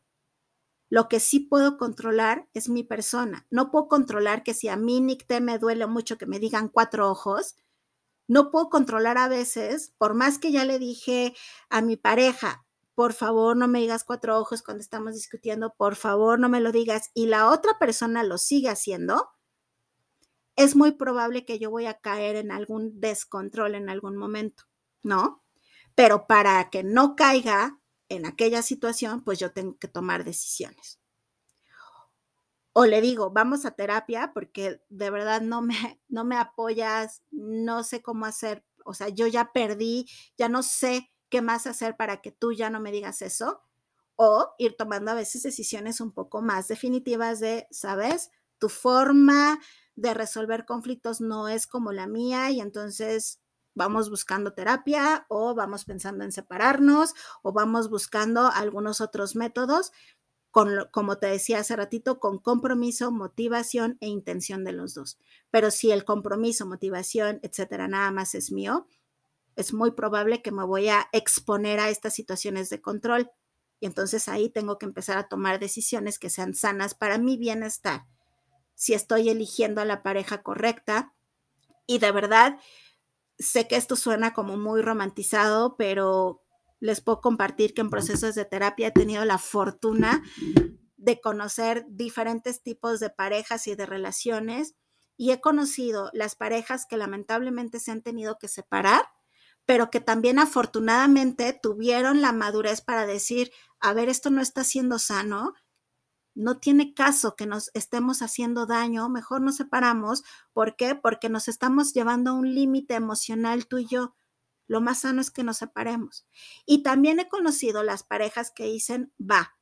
Lo que sí puedo controlar es mi persona. No puedo controlar que si a mí, Nick, te me duele mucho que me digan cuatro ojos, no puedo controlar a veces, por más que ya le dije a mi pareja, por favor no me digas cuatro ojos cuando estamos discutiendo, por favor no me lo digas, y la otra persona lo sigue haciendo, es muy probable que yo voy a caer en algún descontrol en algún momento, ¿no? Pero para que no caiga en aquella situación, pues yo tengo que tomar decisiones. O le digo, vamos a terapia porque de verdad no me, no me apoyas, no sé cómo hacer, o sea, yo ya perdí, ya no sé qué más hacer para que tú ya no me digas eso. O ir tomando a veces decisiones un poco más definitivas de, ¿sabes? Tu forma de resolver conflictos no es como la mía y entonces vamos buscando terapia o vamos pensando en separarnos o vamos buscando algunos otros métodos, con, como te decía hace ratito, con compromiso, motivación e intención de los dos. Pero si el compromiso, motivación, etcétera, nada más es mío, es muy probable que me voy a exponer a estas situaciones de control. Y entonces ahí tengo que empezar a tomar decisiones que sean sanas para mi bienestar. Si estoy eligiendo a la pareja correcta y de verdad, sé que esto suena como muy romantizado, pero les puedo compartir que en procesos de terapia he tenido la fortuna de conocer diferentes tipos de parejas y de relaciones y he conocido las parejas que lamentablemente se han tenido que separar, pero que también afortunadamente tuvieron la madurez para decir, a ver, esto no está siendo sano, no tiene caso que nos estemos haciendo daño, mejor nos separamos. ¿Por qué? Porque nos estamos llevando a un límite emocional tú y yo. Lo más sano es que nos separemos. Y también he conocido las parejas que dicen, va,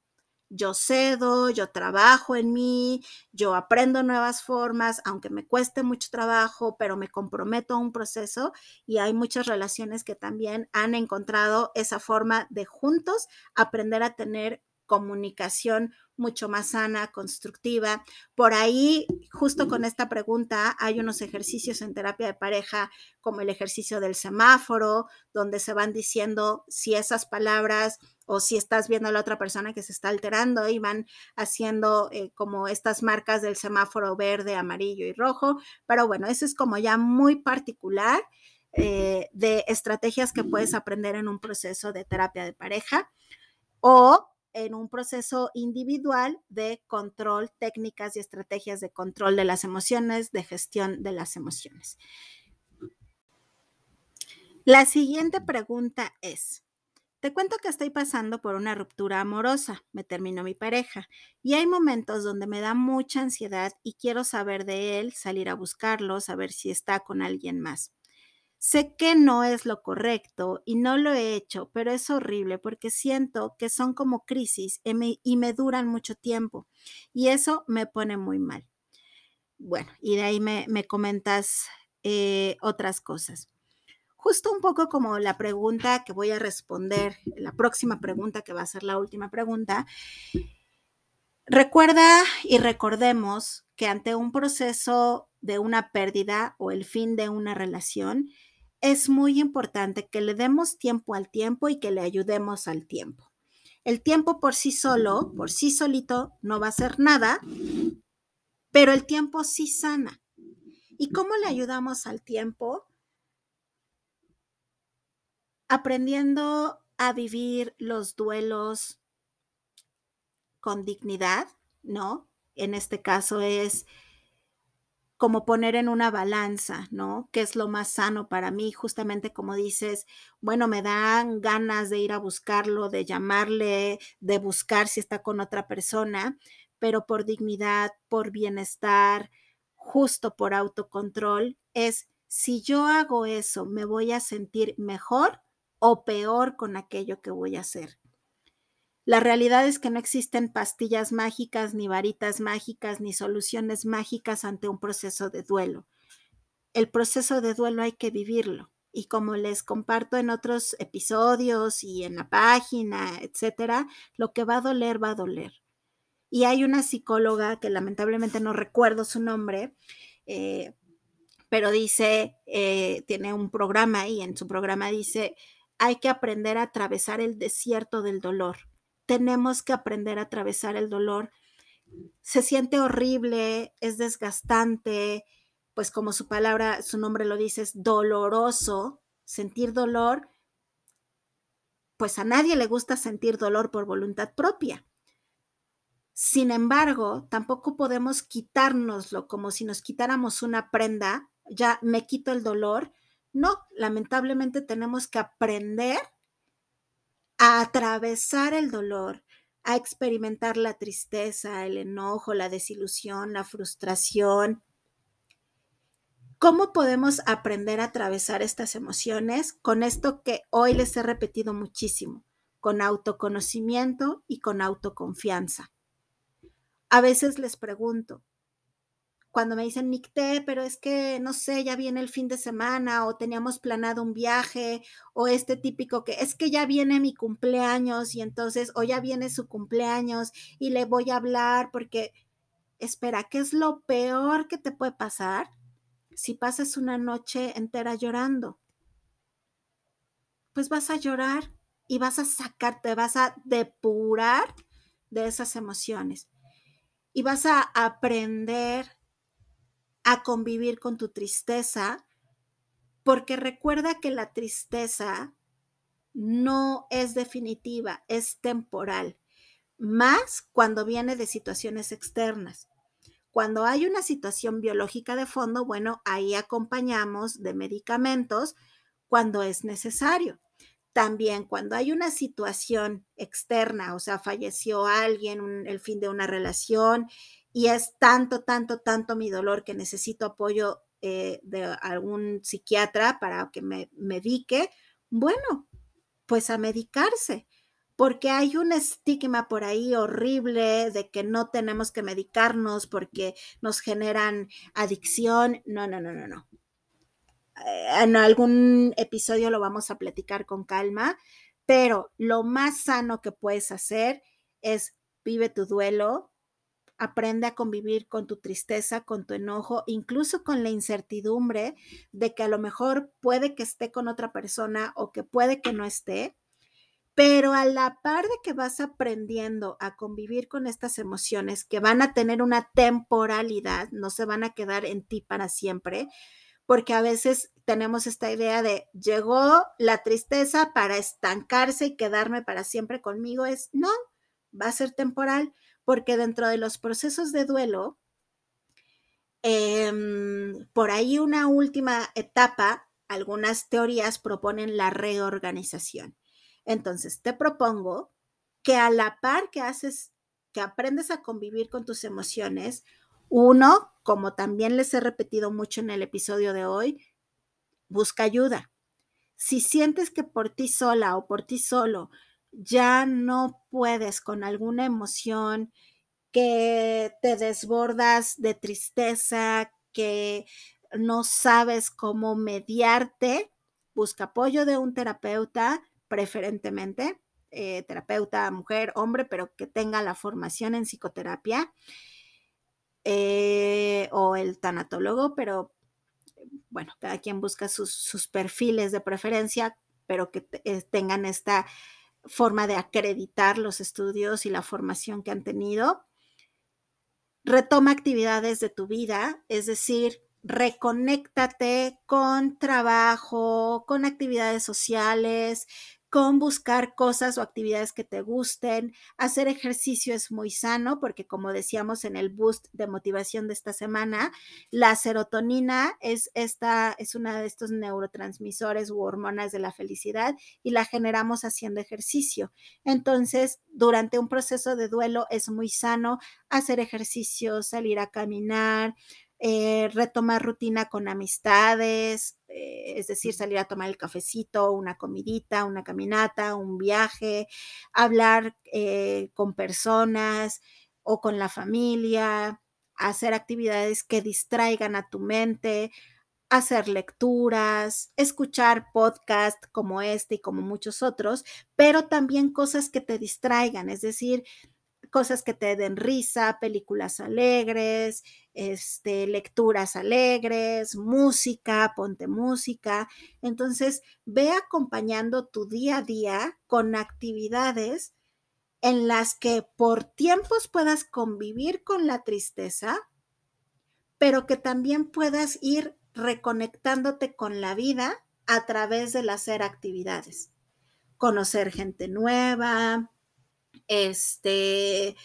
yo cedo, yo trabajo en mí, yo aprendo nuevas formas, aunque me cueste mucho trabajo, pero me comprometo a un proceso y hay muchas relaciones que también han encontrado esa forma de juntos aprender a tener comunicación mucho más sana, constructiva. Por ahí, justo con esta pregunta, hay unos ejercicios en terapia de pareja, como el ejercicio del semáforo, donde se van diciendo si esas palabras o si estás viendo a la otra persona que se está alterando y van haciendo eh, como estas marcas del semáforo verde, amarillo y rojo. Pero bueno, eso es como ya muy particular. Eh, de estrategias que puedes aprender en un proceso de terapia de pareja o en un proceso individual de control, técnicas y estrategias de control de las emociones, de gestión de las emociones. La siguiente pregunta es, te cuento que estoy pasando por una ruptura amorosa, me terminó mi pareja y hay momentos donde me da mucha ansiedad y quiero saber de él, salir a buscarlo, saber si está con alguien más. Sé que no es lo correcto y no lo he hecho, pero es horrible porque siento que son como crisis y me, duran mucho tiempo y eso me pone muy mal. Bueno, y de ahí me, comentas eh, otras cosas. Justo un poco como la pregunta que voy a responder, la próxima pregunta que va a ser la última pregunta. Recuerda y recordemos que ante un proceso de una pérdida o el fin de una relación, es muy importante que le demos tiempo al tiempo y que le ayudemos al tiempo. El tiempo por sí solo, por sí solito, no va a hacer nada, pero el tiempo sí sana. ¿Y cómo le ayudamos al tiempo? Aprendiendo a vivir los duelos con dignidad, ¿no? En este caso es como poner en una balanza, ¿no? ¿Qué es lo más sano para mí? Justamente como dices, bueno, me dan ganas de ir a buscarlo, de llamarle, de buscar si está con otra persona, pero por dignidad, por bienestar, justo por autocontrol, es si yo hago eso, ¿me voy a sentir mejor o peor con aquello que voy a hacer? La realidad es que no existen pastillas mágicas, ni varitas mágicas, ni soluciones mágicas ante un proceso de duelo. El proceso de duelo hay que vivirlo. Y como les comparto en otros episodios y en la página, etcétera, lo que va a doler, va a doler. Y hay una psicóloga que lamentablemente no recuerdo su nombre, eh, pero dice, eh, tiene un programa y en su programa dice, hay que aprender a atravesar el desierto del dolor. Tenemos que aprender a atravesar el dolor. Se siente horrible, es desgastante, pues como su palabra, su nombre lo dice, es doloroso. Sentir dolor, pues a nadie le gusta sentir dolor por voluntad propia. Sin embargo, tampoco podemos quitárnoslo como si nos quitáramos una prenda, ya me quito el dolor. No, lamentablemente tenemos que aprender a atravesar el dolor, a experimentar la tristeza, el enojo, la desilusión, la frustración. ¿Cómo podemos aprender a atravesar estas emociones? Con esto que hoy les he repetido muchísimo, con autoconocimiento y con autoconfianza. A veces les pregunto, cuando me dicen, Nicté, pero es que, no sé, ya viene el fin de semana o teníamos planeado un viaje o este típico que es que ya viene mi cumpleaños y entonces, o ya viene su cumpleaños y le voy a hablar porque, espera, ¿qué es lo peor que te puede pasar si pasas una noche entera llorando? Pues vas a llorar y vas a sacar, te vas a depurar de esas emociones y vas a aprender a convivir con tu tristeza, porque recuerda que la tristeza no es definitiva, es temporal, más cuando viene de situaciones externas. Cuando hay una situación biológica de fondo, bueno, ahí acompañamos de medicamentos cuando es necesario. También cuando hay una situación externa, o sea, falleció alguien, el fin de una relación, y es tanto, tanto, tanto mi dolor que necesito apoyo eh, de algún psiquiatra para que me medique, bueno, pues a medicarse, porque hay un estigma por ahí horrible de que no tenemos que medicarnos porque nos generan adicción. No, no, no, no, no. Eh, en algún episodio lo vamos a platicar con calma, pero lo más sano que puedes hacer es vive tu duelo, aprende a convivir con tu tristeza, con tu enojo, incluso con la incertidumbre de que a lo mejor puede que esté con otra persona o que puede que no esté. Pero a la par de que vas aprendiendo a convivir con estas emociones que van a tener una temporalidad, no se van a quedar en ti para siempre, porque a veces tenemos esta idea de llegó la tristeza para estancarse y quedarme para siempre conmigo, es no, va a ser temporal, porque dentro de los procesos de duelo, em, por ahí una última etapa, algunas teorías proponen la reorganización. Entonces, te propongo que a la par que haces, que aprendes a convivir con tus emociones, uno, como también les he repetido mucho en el episodio de hoy, busca ayuda. Si sientes que por ti sola o por ti solo ya no puedes con alguna emoción, que te desbordas de tristeza, que no sabes cómo mediarte, busca apoyo de un terapeuta, preferentemente, eh, terapeuta mujer, hombre, pero que tenga la formación en psicoterapia eh, o el tanatólogo, pero bueno, cada quien busca sus, perfiles de preferencia, pero que eh, tengan esta forma de acreditar los estudios y la formación que han tenido. Retoma actividades de tu vida, es decir, reconéctate con trabajo, con actividades sociales, con buscar cosas o actividades que te gusten. Hacer ejercicio es muy sano porque como decíamos en el boost de motivación de esta semana, la serotonina es esta es una de estos neurotransmisores u hormonas de la felicidad y la generamos haciendo ejercicio. Entonces, durante un proceso de duelo es muy sano hacer ejercicio, salir a caminar, eh, retomar rutina con amistades, eh, es decir, salir a tomar el cafecito, una comidita, una caminata, un viaje, hablar eh, con personas o con la familia, hacer actividades que distraigan a tu mente, hacer lecturas, escuchar podcasts como este y como muchos otros, pero también cosas que te distraigan, es decir, cosas que te den risa, películas alegres, este, lecturas alegres, música, ponte música. Entonces, ve acompañando tu día a día con actividades en las que por tiempos puedas convivir con la tristeza, pero que también puedas ir reconectándote con la vida a través del hacer actividades. Conocer gente nueva, este,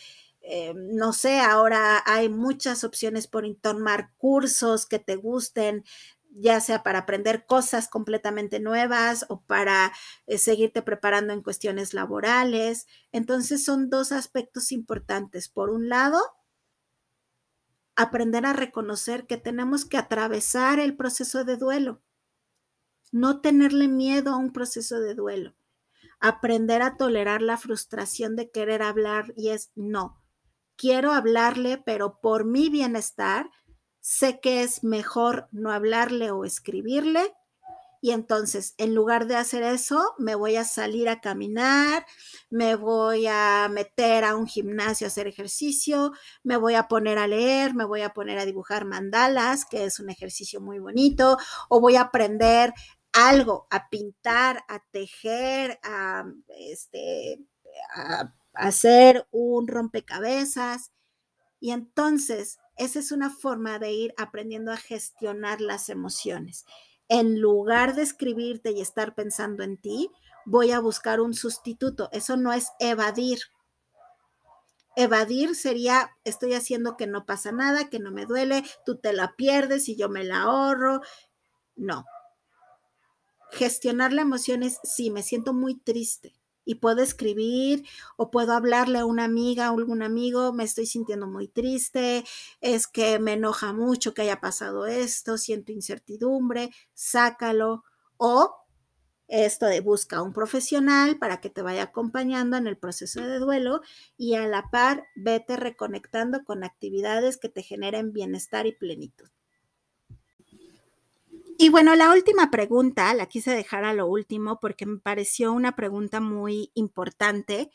eh, no sé, ahora hay muchas opciones por tomar cursos que te gusten, ya sea para aprender cosas completamente nuevas o para eh, seguirte preparando en cuestiones laborales. Entonces son dos aspectos importantes. Por un lado, aprender a reconocer que tenemos que atravesar el proceso de duelo, no tenerle miedo a un proceso de duelo, aprender a tolerar la frustración de querer hablar y es no. Quiero hablarle, pero por mi bienestar, sé que es mejor no hablarle o escribirle y entonces, en lugar de hacer eso, me voy a salir a caminar, me voy a meter a un gimnasio a hacer ejercicio, me voy a poner a leer, me voy a poner a dibujar mandalas, que es un ejercicio muy bonito, o voy a aprender algo, a pintar, a tejer, a, este, a hacer un rompecabezas. Y entonces, esa es una forma de ir aprendiendo a gestionar las emociones en lugar de escribirte y estar pensando en ti, voy a buscar un sustituto. Eso no es evadir. Evadir sería, estoy haciendo que no pasa nada, que no me duele, tú te la pierdes y yo me la ahorro. No. Gestionar la emoción es, sí, me siento muy triste y puedo escribir o puedo hablarle a una amiga o algún amigo, me estoy sintiendo muy triste, es que me enoja mucho que haya pasado esto, siento incertidumbre, sácalo o esto de busca a un profesional para que te vaya acompañando en el proceso de duelo y a la par vete reconectando con actividades que te generen bienestar y plenitud. Y bueno, la última pregunta, la quise dejar a lo último porque me pareció una pregunta muy importante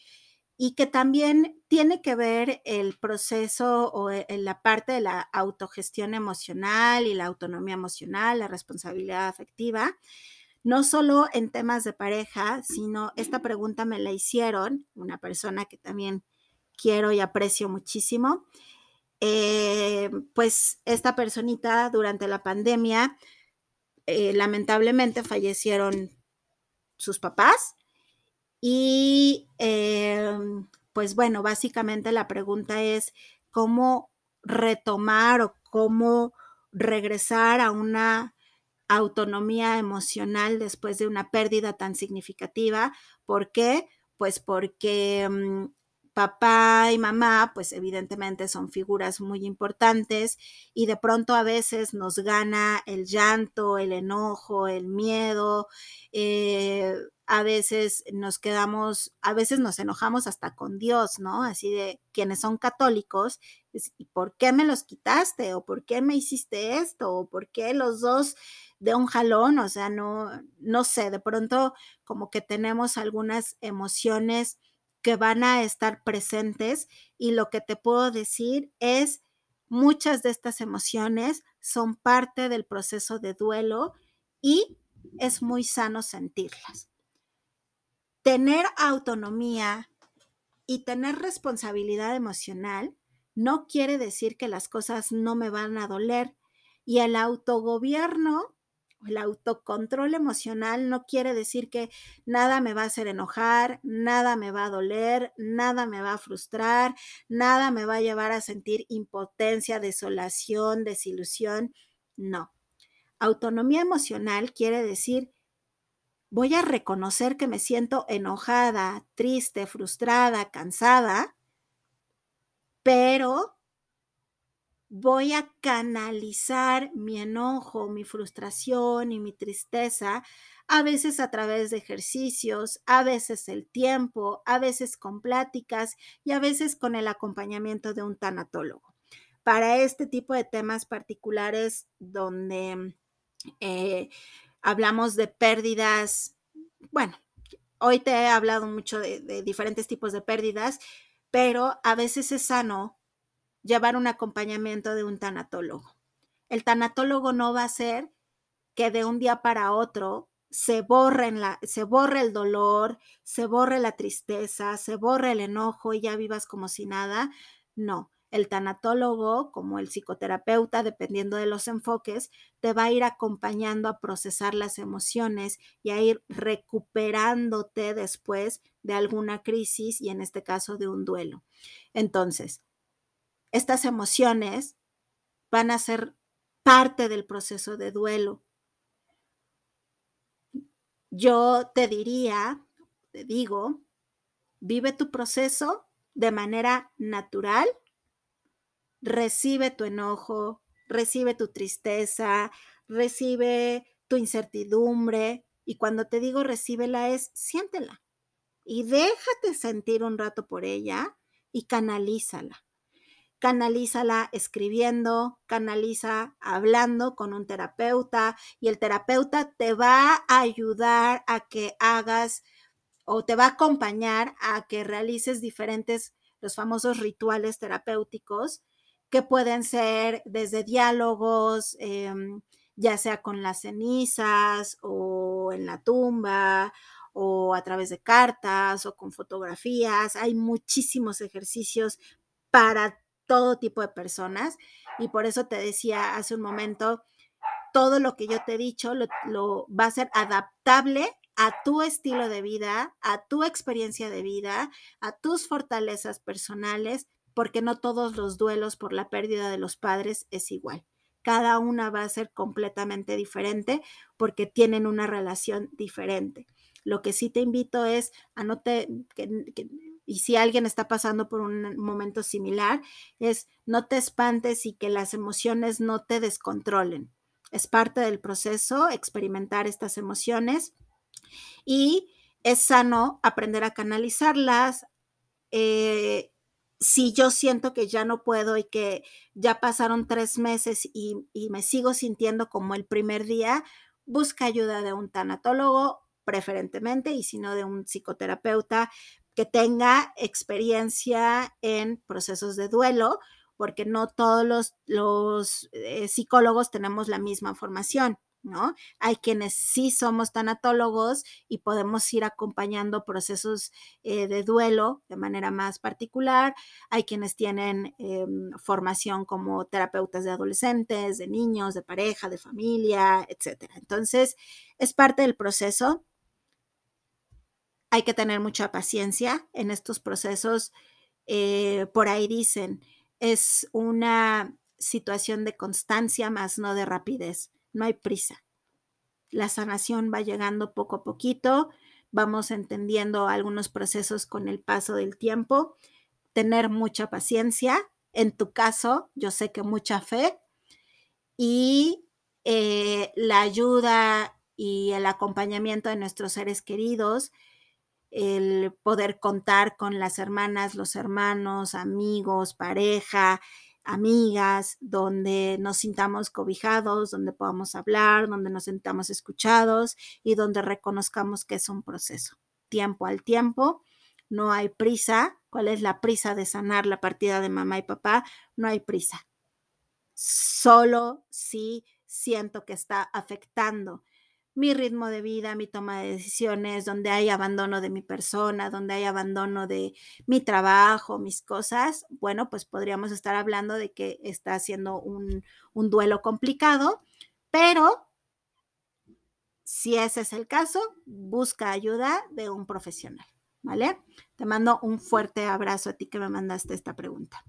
y que también tiene que ver el proceso o e, en la parte de la autogestión emocional y la autonomía emocional, la responsabilidad afectiva, no solo en temas de pareja, sino esta pregunta me la hicieron una persona que también quiero y aprecio muchísimo. Eh, pues esta personita durante la pandemia eh, lamentablemente fallecieron sus papás y em, pues bueno, básicamente la pregunta es cómo retomar o cómo regresar a una autonomía emocional después de una pérdida tan significativa. ¿Por qué? Pues porque mm, papá y mamá, pues evidentemente son figuras muy importantes y de pronto a veces nos gana el llanto, el enojo, el miedo, eh, a veces nos quedamos, a veces nos enojamos hasta con Dios, ¿no? Así de quienes son católicos, ¿y por qué me los quitaste? ¿O por qué me hiciste esto? ¿O por qué los dos de un jalón? O sea, no, no sé, de pronto como que tenemos algunas emociones que van a estar presentes y lo que te puedo decir es muchas de estas emociones son parte del proceso de duelo y es muy sano sentirlas. Tener autonomía y tener responsabilidad emocional no quiere decir que las cosas no me van a doler y el autogobierno el autocontrol emocional no quiere decir que nada me va a hacer enojar, nada me va a doler, nada me va a frustrar, nada me va a llevar a sentir impotencia, desolación, desilusión. No. Autonomía emocional quiere decir voy a reconocer que me siento enojada, triste, frustrada, cansada, pero voy a canalizar mi enojo, mi frustración y mi tristeza, a veces a través de ejercicios, a veces el tiempo, a veces con pláticas y a veces con el acompañamiento de un tanatólogo. Para este tipo de temas particulares donde eh, hablamos de pérdidas, bueno, hoy te he hablado mucho de diferentes tipos de pérdidas, pero a veces es sano llevar un acompañamiento de un tanatólogo. El tanatólogo no va a hacer que de un día para otro se borre, la, se borre el dolor, se borre la tristeza, se borre el enojo y ya vivas como si nada. No, el tanatólogo, como el psicoterapeuta, dependiendo de los enfoques, te va a ir acompañando a procesar las emociones y a ir recuperándote después de alguna crisis y en este caso de un duelo. Entonces, estas emociones van a ser parte del proceso de duelo. Yo te diría, te digo, vive tu proceso de manera natural recibe tu enojo, recibe tu tristeza, recibe tu incertidumbre. Y cuando te digo recíbela es siéntela y déjate sentir un rato por ella y canalízala. Canalízala escribiendo, canaliza hablando con un terapeuta y el terapeuta te va a ayudar a que hagas o te va a acompañar a que realices diferentes, los famosos rituales terapéuticos que pueden ser desde diálogos, em, ya sea con las cenizas o en la tumba o a través de cartas o con fotografías. Hay muchísimos ejercicios para todo tipo de personas y por eso te decía hace un momento, todo lo que yo te he dicho lo, lo va a ser adaptable a tu estilo de vida, a tu experiencia de vida, a tus fortalezas personales porque no todos los duelos por la pérdida de los padres es igual. Cada una va a ser completamente diferente porque tienen una relación diferente. Lo que sí te invito es a no te, y si alguien está pasando por un momento similar, es no te espantes y que las emociones no te descontrolen. Es parte del proceso experimentar estas emociones y es sano aprender a canalizarlas, eh, si yo siento que ya no puedo y que ya pasaron tres meses y, me sigo sintiendo como el primer día, busca ayuda de un tanatólogo preferentemente y si no de un psicoterapeuta que tenga experiencia en procesos de duelo, porque no todos los, eh, psicólogos tenemos la misma formación. ¿no? Hay quienes sí somos tanatólogos y podemos ir acompañando procesos eh, de duelo de manera más particular. Hay quienes tienen em, formación como terapeutas de adolescentes, de niños, de pareja, de familia, etc. Entonces, es parte del proceso. Hay que tener mucha paciencia en estos procesos. Eh, por ahí dicen, es una situación de constancia más no de rapidez no hay prisa. La sanación va llegando poco a poquito, vamos entendiendo algunos procesos con el paso del tiempo, tener mucha paciencia, en tu caso, yo sé que mucha fe y eh, la ayuda y el acompañamiento de nuestros seres queridos, el poder contar con las hermanas, los hermanos, amigos, pareja, amigas, donde nos sintamos cobijados, donde podamos hablar, donde nos sintamos escuchados y donde reconozcamos que es un proceso. Tiempo al tiempo, no hay prisa. ¿Cuál es la prisa de sanar la partida de mamá y papá? No hay prisa. Solo si siento que está afectando mi ritmo de vida, mi toma de decisiones, donde hay abandono de mi persona, donde hay abandono de mi trabajo, mis cosas, bueno, pues podríamos estar hablando de que está haciendo un, un duelo complicado, pero si ese es el caso, busca ayuda de un profesional, ¿vale? Te mando un fuerte abrazo a ti que me mandaste esta pregunta.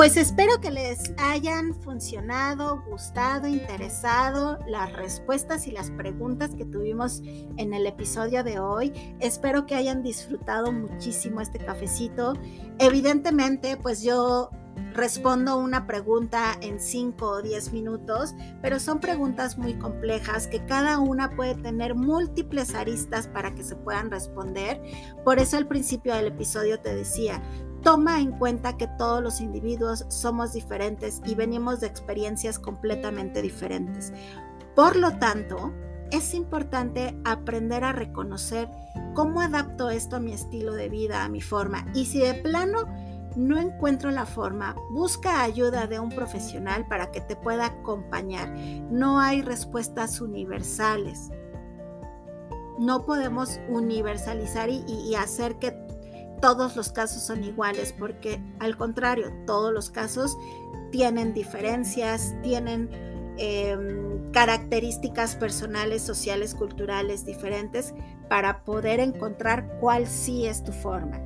Pues espero que les hayan funcionado, gustado, interesado las respuestas y las preguntas que tuvimos en el episodio de hoy. Espero que hayan disfrutado muchísimo este cafecito. Evidentemente, pues yo respondo una pregunta en 5 o 10 minutos, pero son preguntas muy complejas que cada una puede tener múltiples aristas para que se puedan responder. Por eso al principio del episodio te decía, toma en cuenta que todos los individuos somos diferentes y venimos de experiencias completamente diferentes. Por lo tanto, es importante aprender a reconocer cómo adapto esto a mi estilo de vida, a mi forma. Y si de plano no encuentro la forma, busca ayuda de un profesional para que te pueda acompañar. No hay respuestas universales. No podemos universalizar y, hacer que todos los casos son iguales, porque al contrario, todos los casos tienen diferencias, tienen em, características personales, sociales, culturales diferentes para poder encontrar cuál sí es tu forma.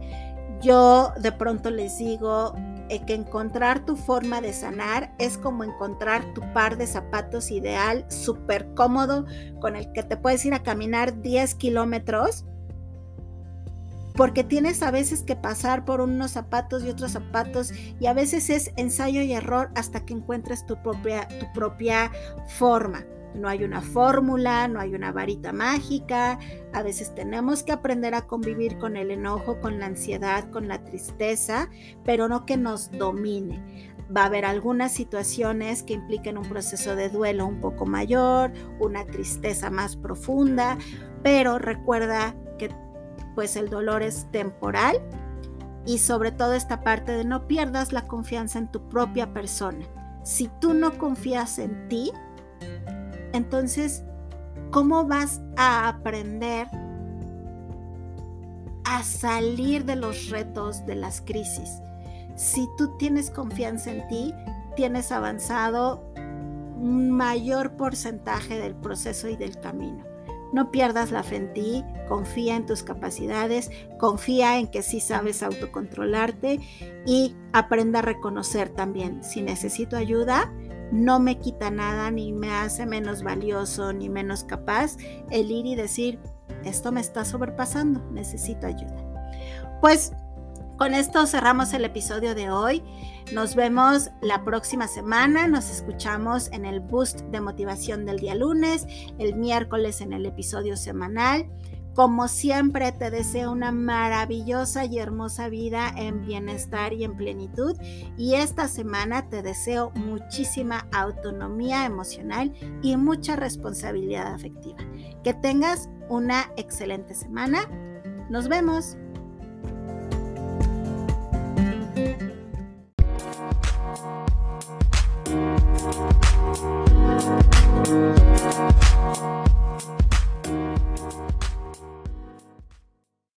Yo de pronto les digo eh, que encontrar tu forma de sanar es como encontrar tu par de zapatos ideal, súper cómodo, con el que te puedes ir a caminar 10 kilómetros, porque tienes a veces que pasar por unos zapatos y otros zapatos y a veces es ensayo y error hasta que encuentres tu propia, tu propia forma. No hay una fórmula, no hay una varita mágica. A veces tenemos que aprender a convivir con el enojo, con la ansiedad, con la tristeza, pero no que nos domine. Va a haber algunas situaciones que impliquen un proceso de duelo un poco mayor, una tristeza más profunda, pero recuerda que pues el dolor es temporal y sobre todo esta parte de no pierdas la confianza en tu propia persona. Si tú no confías en ti, entonces, ¿cómo vas a aprender a salir de los retos, de las crisis? Si tú tienes confianza en ti, tienes avanzado un mayor porcentaje del proceso y del camino. No pierdas la fe en ti, confía en tus capacidades, confía en que sí sabes autocontrolarte y aprenda a reconocer también si necesito ayuda, no me quita nada, ni me hace menos valioso, ni menos capaz el ir y decir, esto me está sobrepasando, necesito ayuda. Pues con esto cerramos el episodio de hoy. Nos vemos la próxima semana. Nos escuchamos en el boost de motivación del día lunes, el miércoles en el episodio semanal. Como siempre, te deseo una maravillosa y hermosa vida en bienestar y en plenitud. Y esta semana te deseo muchísima autonomía emocional y mucha responsabilidad afectiva. Que tengas una excelente semana. Nos vemos.